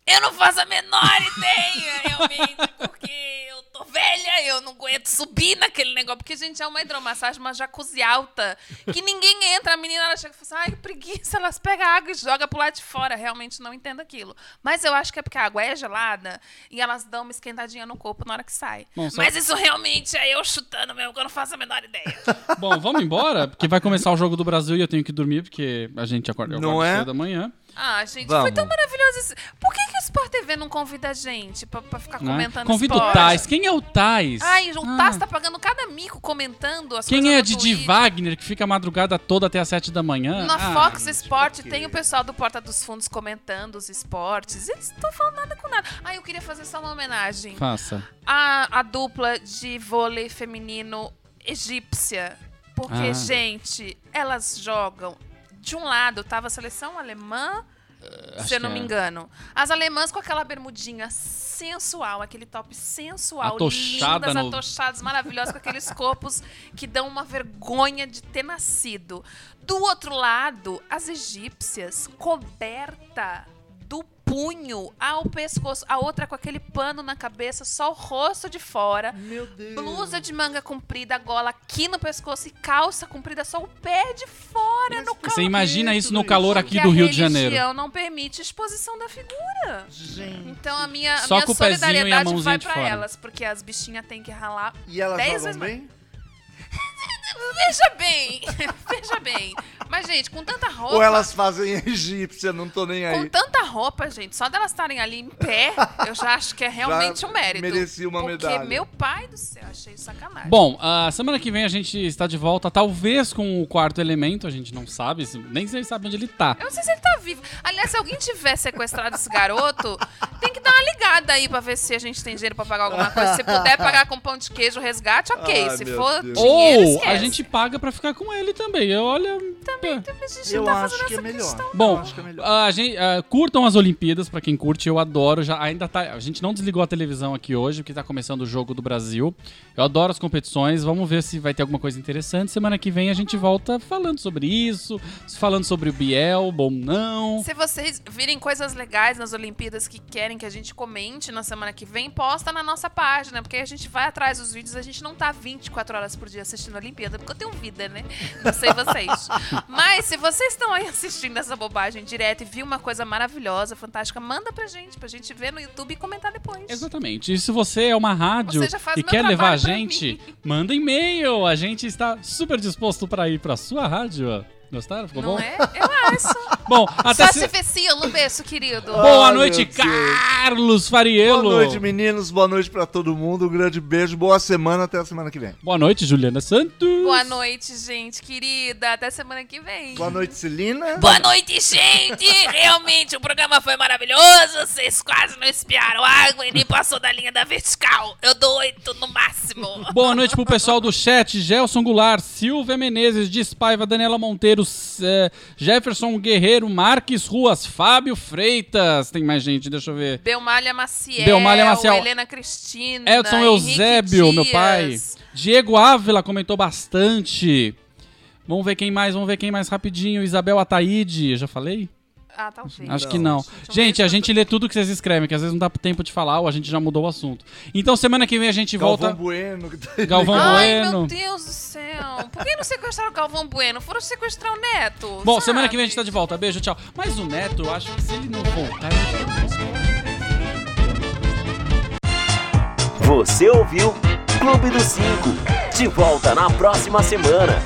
Eu não faço a menor ideia, realmente, porque eu tô velha, eu não aguento subir naquele negócio. Porque, gente, é uma hidromassagem, uma jacuzzi alta, que ninguém entra. A menina, ela chega e fala assim, ai, que preguiça, elas pegam a água e jogam pro lado de fora. Realmente não entendo aquilo. Mas eu acho que é porque a água é gelada e elas dão uma esquentadinha no corpo na hora que sai. Bom, só- Mas isso realmente é eu chutando mesmo, que eu não faço a menor ideia. Bom, vamos embora, porque vai começar o jogo do Brasil e eu tenho que dormir, porque a gente acorda, eu Não acordo é? cedo da manhã. Ah, gente, Vamos. foi tão maravilhoso isso. Por que, que o Sport TV não convida a gente pra, pra ficar Né? comentando Convida o? Tais. Quem é o Tais? Ai, o Ah. Tais tá pagando cada mico comentando as Quem é a Didi Twitter. Wagner, que fica a madrugada toda até as sete da manhã? Na Ah, Fox Sport tem o pessoal do Porta dos Fundos comentando os esportes. Eles não estão falando nada com nada. Ah, eu queria fazer só uma homenagem Faça. à, à dupla de vôlei feminino egípcia. Porque, Ah. gente, elas jogam. De um lado tava a seleção alemã, acho se eu não me é. engano. As alemãs com aquela bermudinha sensual, aquele top sensual, Atochada lindas, no- atochadas, maravilhosas, com aqueles corpos que dão uma vergonha de ter nascido. Do outro lado, as egípcias coberta punho ao pescoço, a outra com aquele pano na cabeça, só o rosto de fora. Meu Deus. Blusa de manga comprida, gola aqui no pescoço e calça comprida, só o pé de fora no calor. Você imagina isso no calor aqui Porque do a Rio de Janeiro. religião não permite exposição da figura. Gente. Então a minha, a Só minha com o pezinho e a solidariedade mãozinha vai fora. elas, porque as bichinhas têm que ralar. E elas Dez jogam vezes mais- bem? Veja bem, veja bem. Mas, gente, com tanta roupa. Ou elas fazem egípcia, não tô nem Com aí. tanta roupa, gente, só delas estarem ali em pé, eu já acho que é realmente um mérito. merecia uma porque, medalha. meu pai do céu, achei sacanagem. Bom, a semana que vem a gente está de volta, talvez com o quarto elemento, a gente não sabe, se- nem se sabe onde ele tá. Eu não sei se ele tá vivo. Aliás, se alguém tiver sequestrado esse garoto, tem que dar uma ligada aí pra ver se a gente tem dinheiro pra pagar alguma coisa. Se puder pagar com pão de queijo resgate, ok. Ai, se for Deus. dinheiro, Ou esquece. a gente gente paga pra ficar com ele também. Eu, olha. Também, também a gente Eu tá acho fazendo que é essa melhor. questão. Bom, Eu acho que é melhor. a gente, ah, curtam as Olimpíadas, pra quem curte, eu adoro. Já ainda tá, a gente não desligou a televisão aqui hoje, porque tá começando o jogo do Brasil. Eu adoro as competições. Vamos ver se vai ter alguma coisa interessante. Semana que vem a gente volta falando sobre isso, falando sobre o Biel, bom não. Se vocês virem coisas legais nas Olimpíadas que querem que a gente comente na semana que vem, posta na nossa página, porque a gente vai atrás dos vídeos, a gente não tá 24 horas por dia assistindo a Olimpíada, porque eu tenho vida, né? Não sei vocês. Mas se vocês estão aí assistindo essa bobagem direto e viu uma coisa maravilhosa, fantástica, manda pra gente, pra gente ver no YouTube e comentar depois. Exatamente. E se você é uma rádio e quer levar a gente, manda e-mail. A gente está super disposto para ir pra sua rádio. Gostaram? Ficou Não bom? é? Eu acho. Bom, até Só se... se vecilo, um beijo, querido. Boa Ai, noite. Carlos Fariello. Boa noite, meninos. Boa noite pra todo mundo. Um grande beijo. Boa semana. Até a semana que vem. Boa noite, Juliana Santos. Boa noite, gente querida. Até semana que vem. Boa noite, Celina. Boa noite, gente! Realmente o programa foi maravilhoso. Vocês quase não espiaram água e nem passou da linha da vertical. Eu dou oito no máximo. Boa noite pro pessoal do chat, Gelson Goulart, Silvia Menezes, Despaiva, Daniela Monteiro, eh, Jefferson Guerreiro, Marques Ruas, Fábio Freitas. Tem mais gente, deixa eu ver. Belmalha Maciel. Belmalha Maciel. Helena Cristina. Edson Henrique Eusébio, meu Dias. pai. Diego Ávila comentou bastante. Vamos ver quem mais, vamos ver quem mais rapidinho. Isabel Ataíde, já falei? Ah, talvez. Acho que não. Gente, a gente lê tudo que vocês escrevem, que às vezes não dá tempo de falar ou a gente já mudou o assunto. Então semana que vem a gente Galvão volta. Bueno. que tá- Galvão Ai, Bueno. meu Deus do céu. Por que não sequestraram o Galvão Bueno? Foram sequestrar o Neto. Bom, sabe? semana que vem a gente tá de volta. Beijo, tchau. Mas o Neto, eu acho que se ele não voltar, Você ouviu Clube dos Cinco. De volta na próxima semana.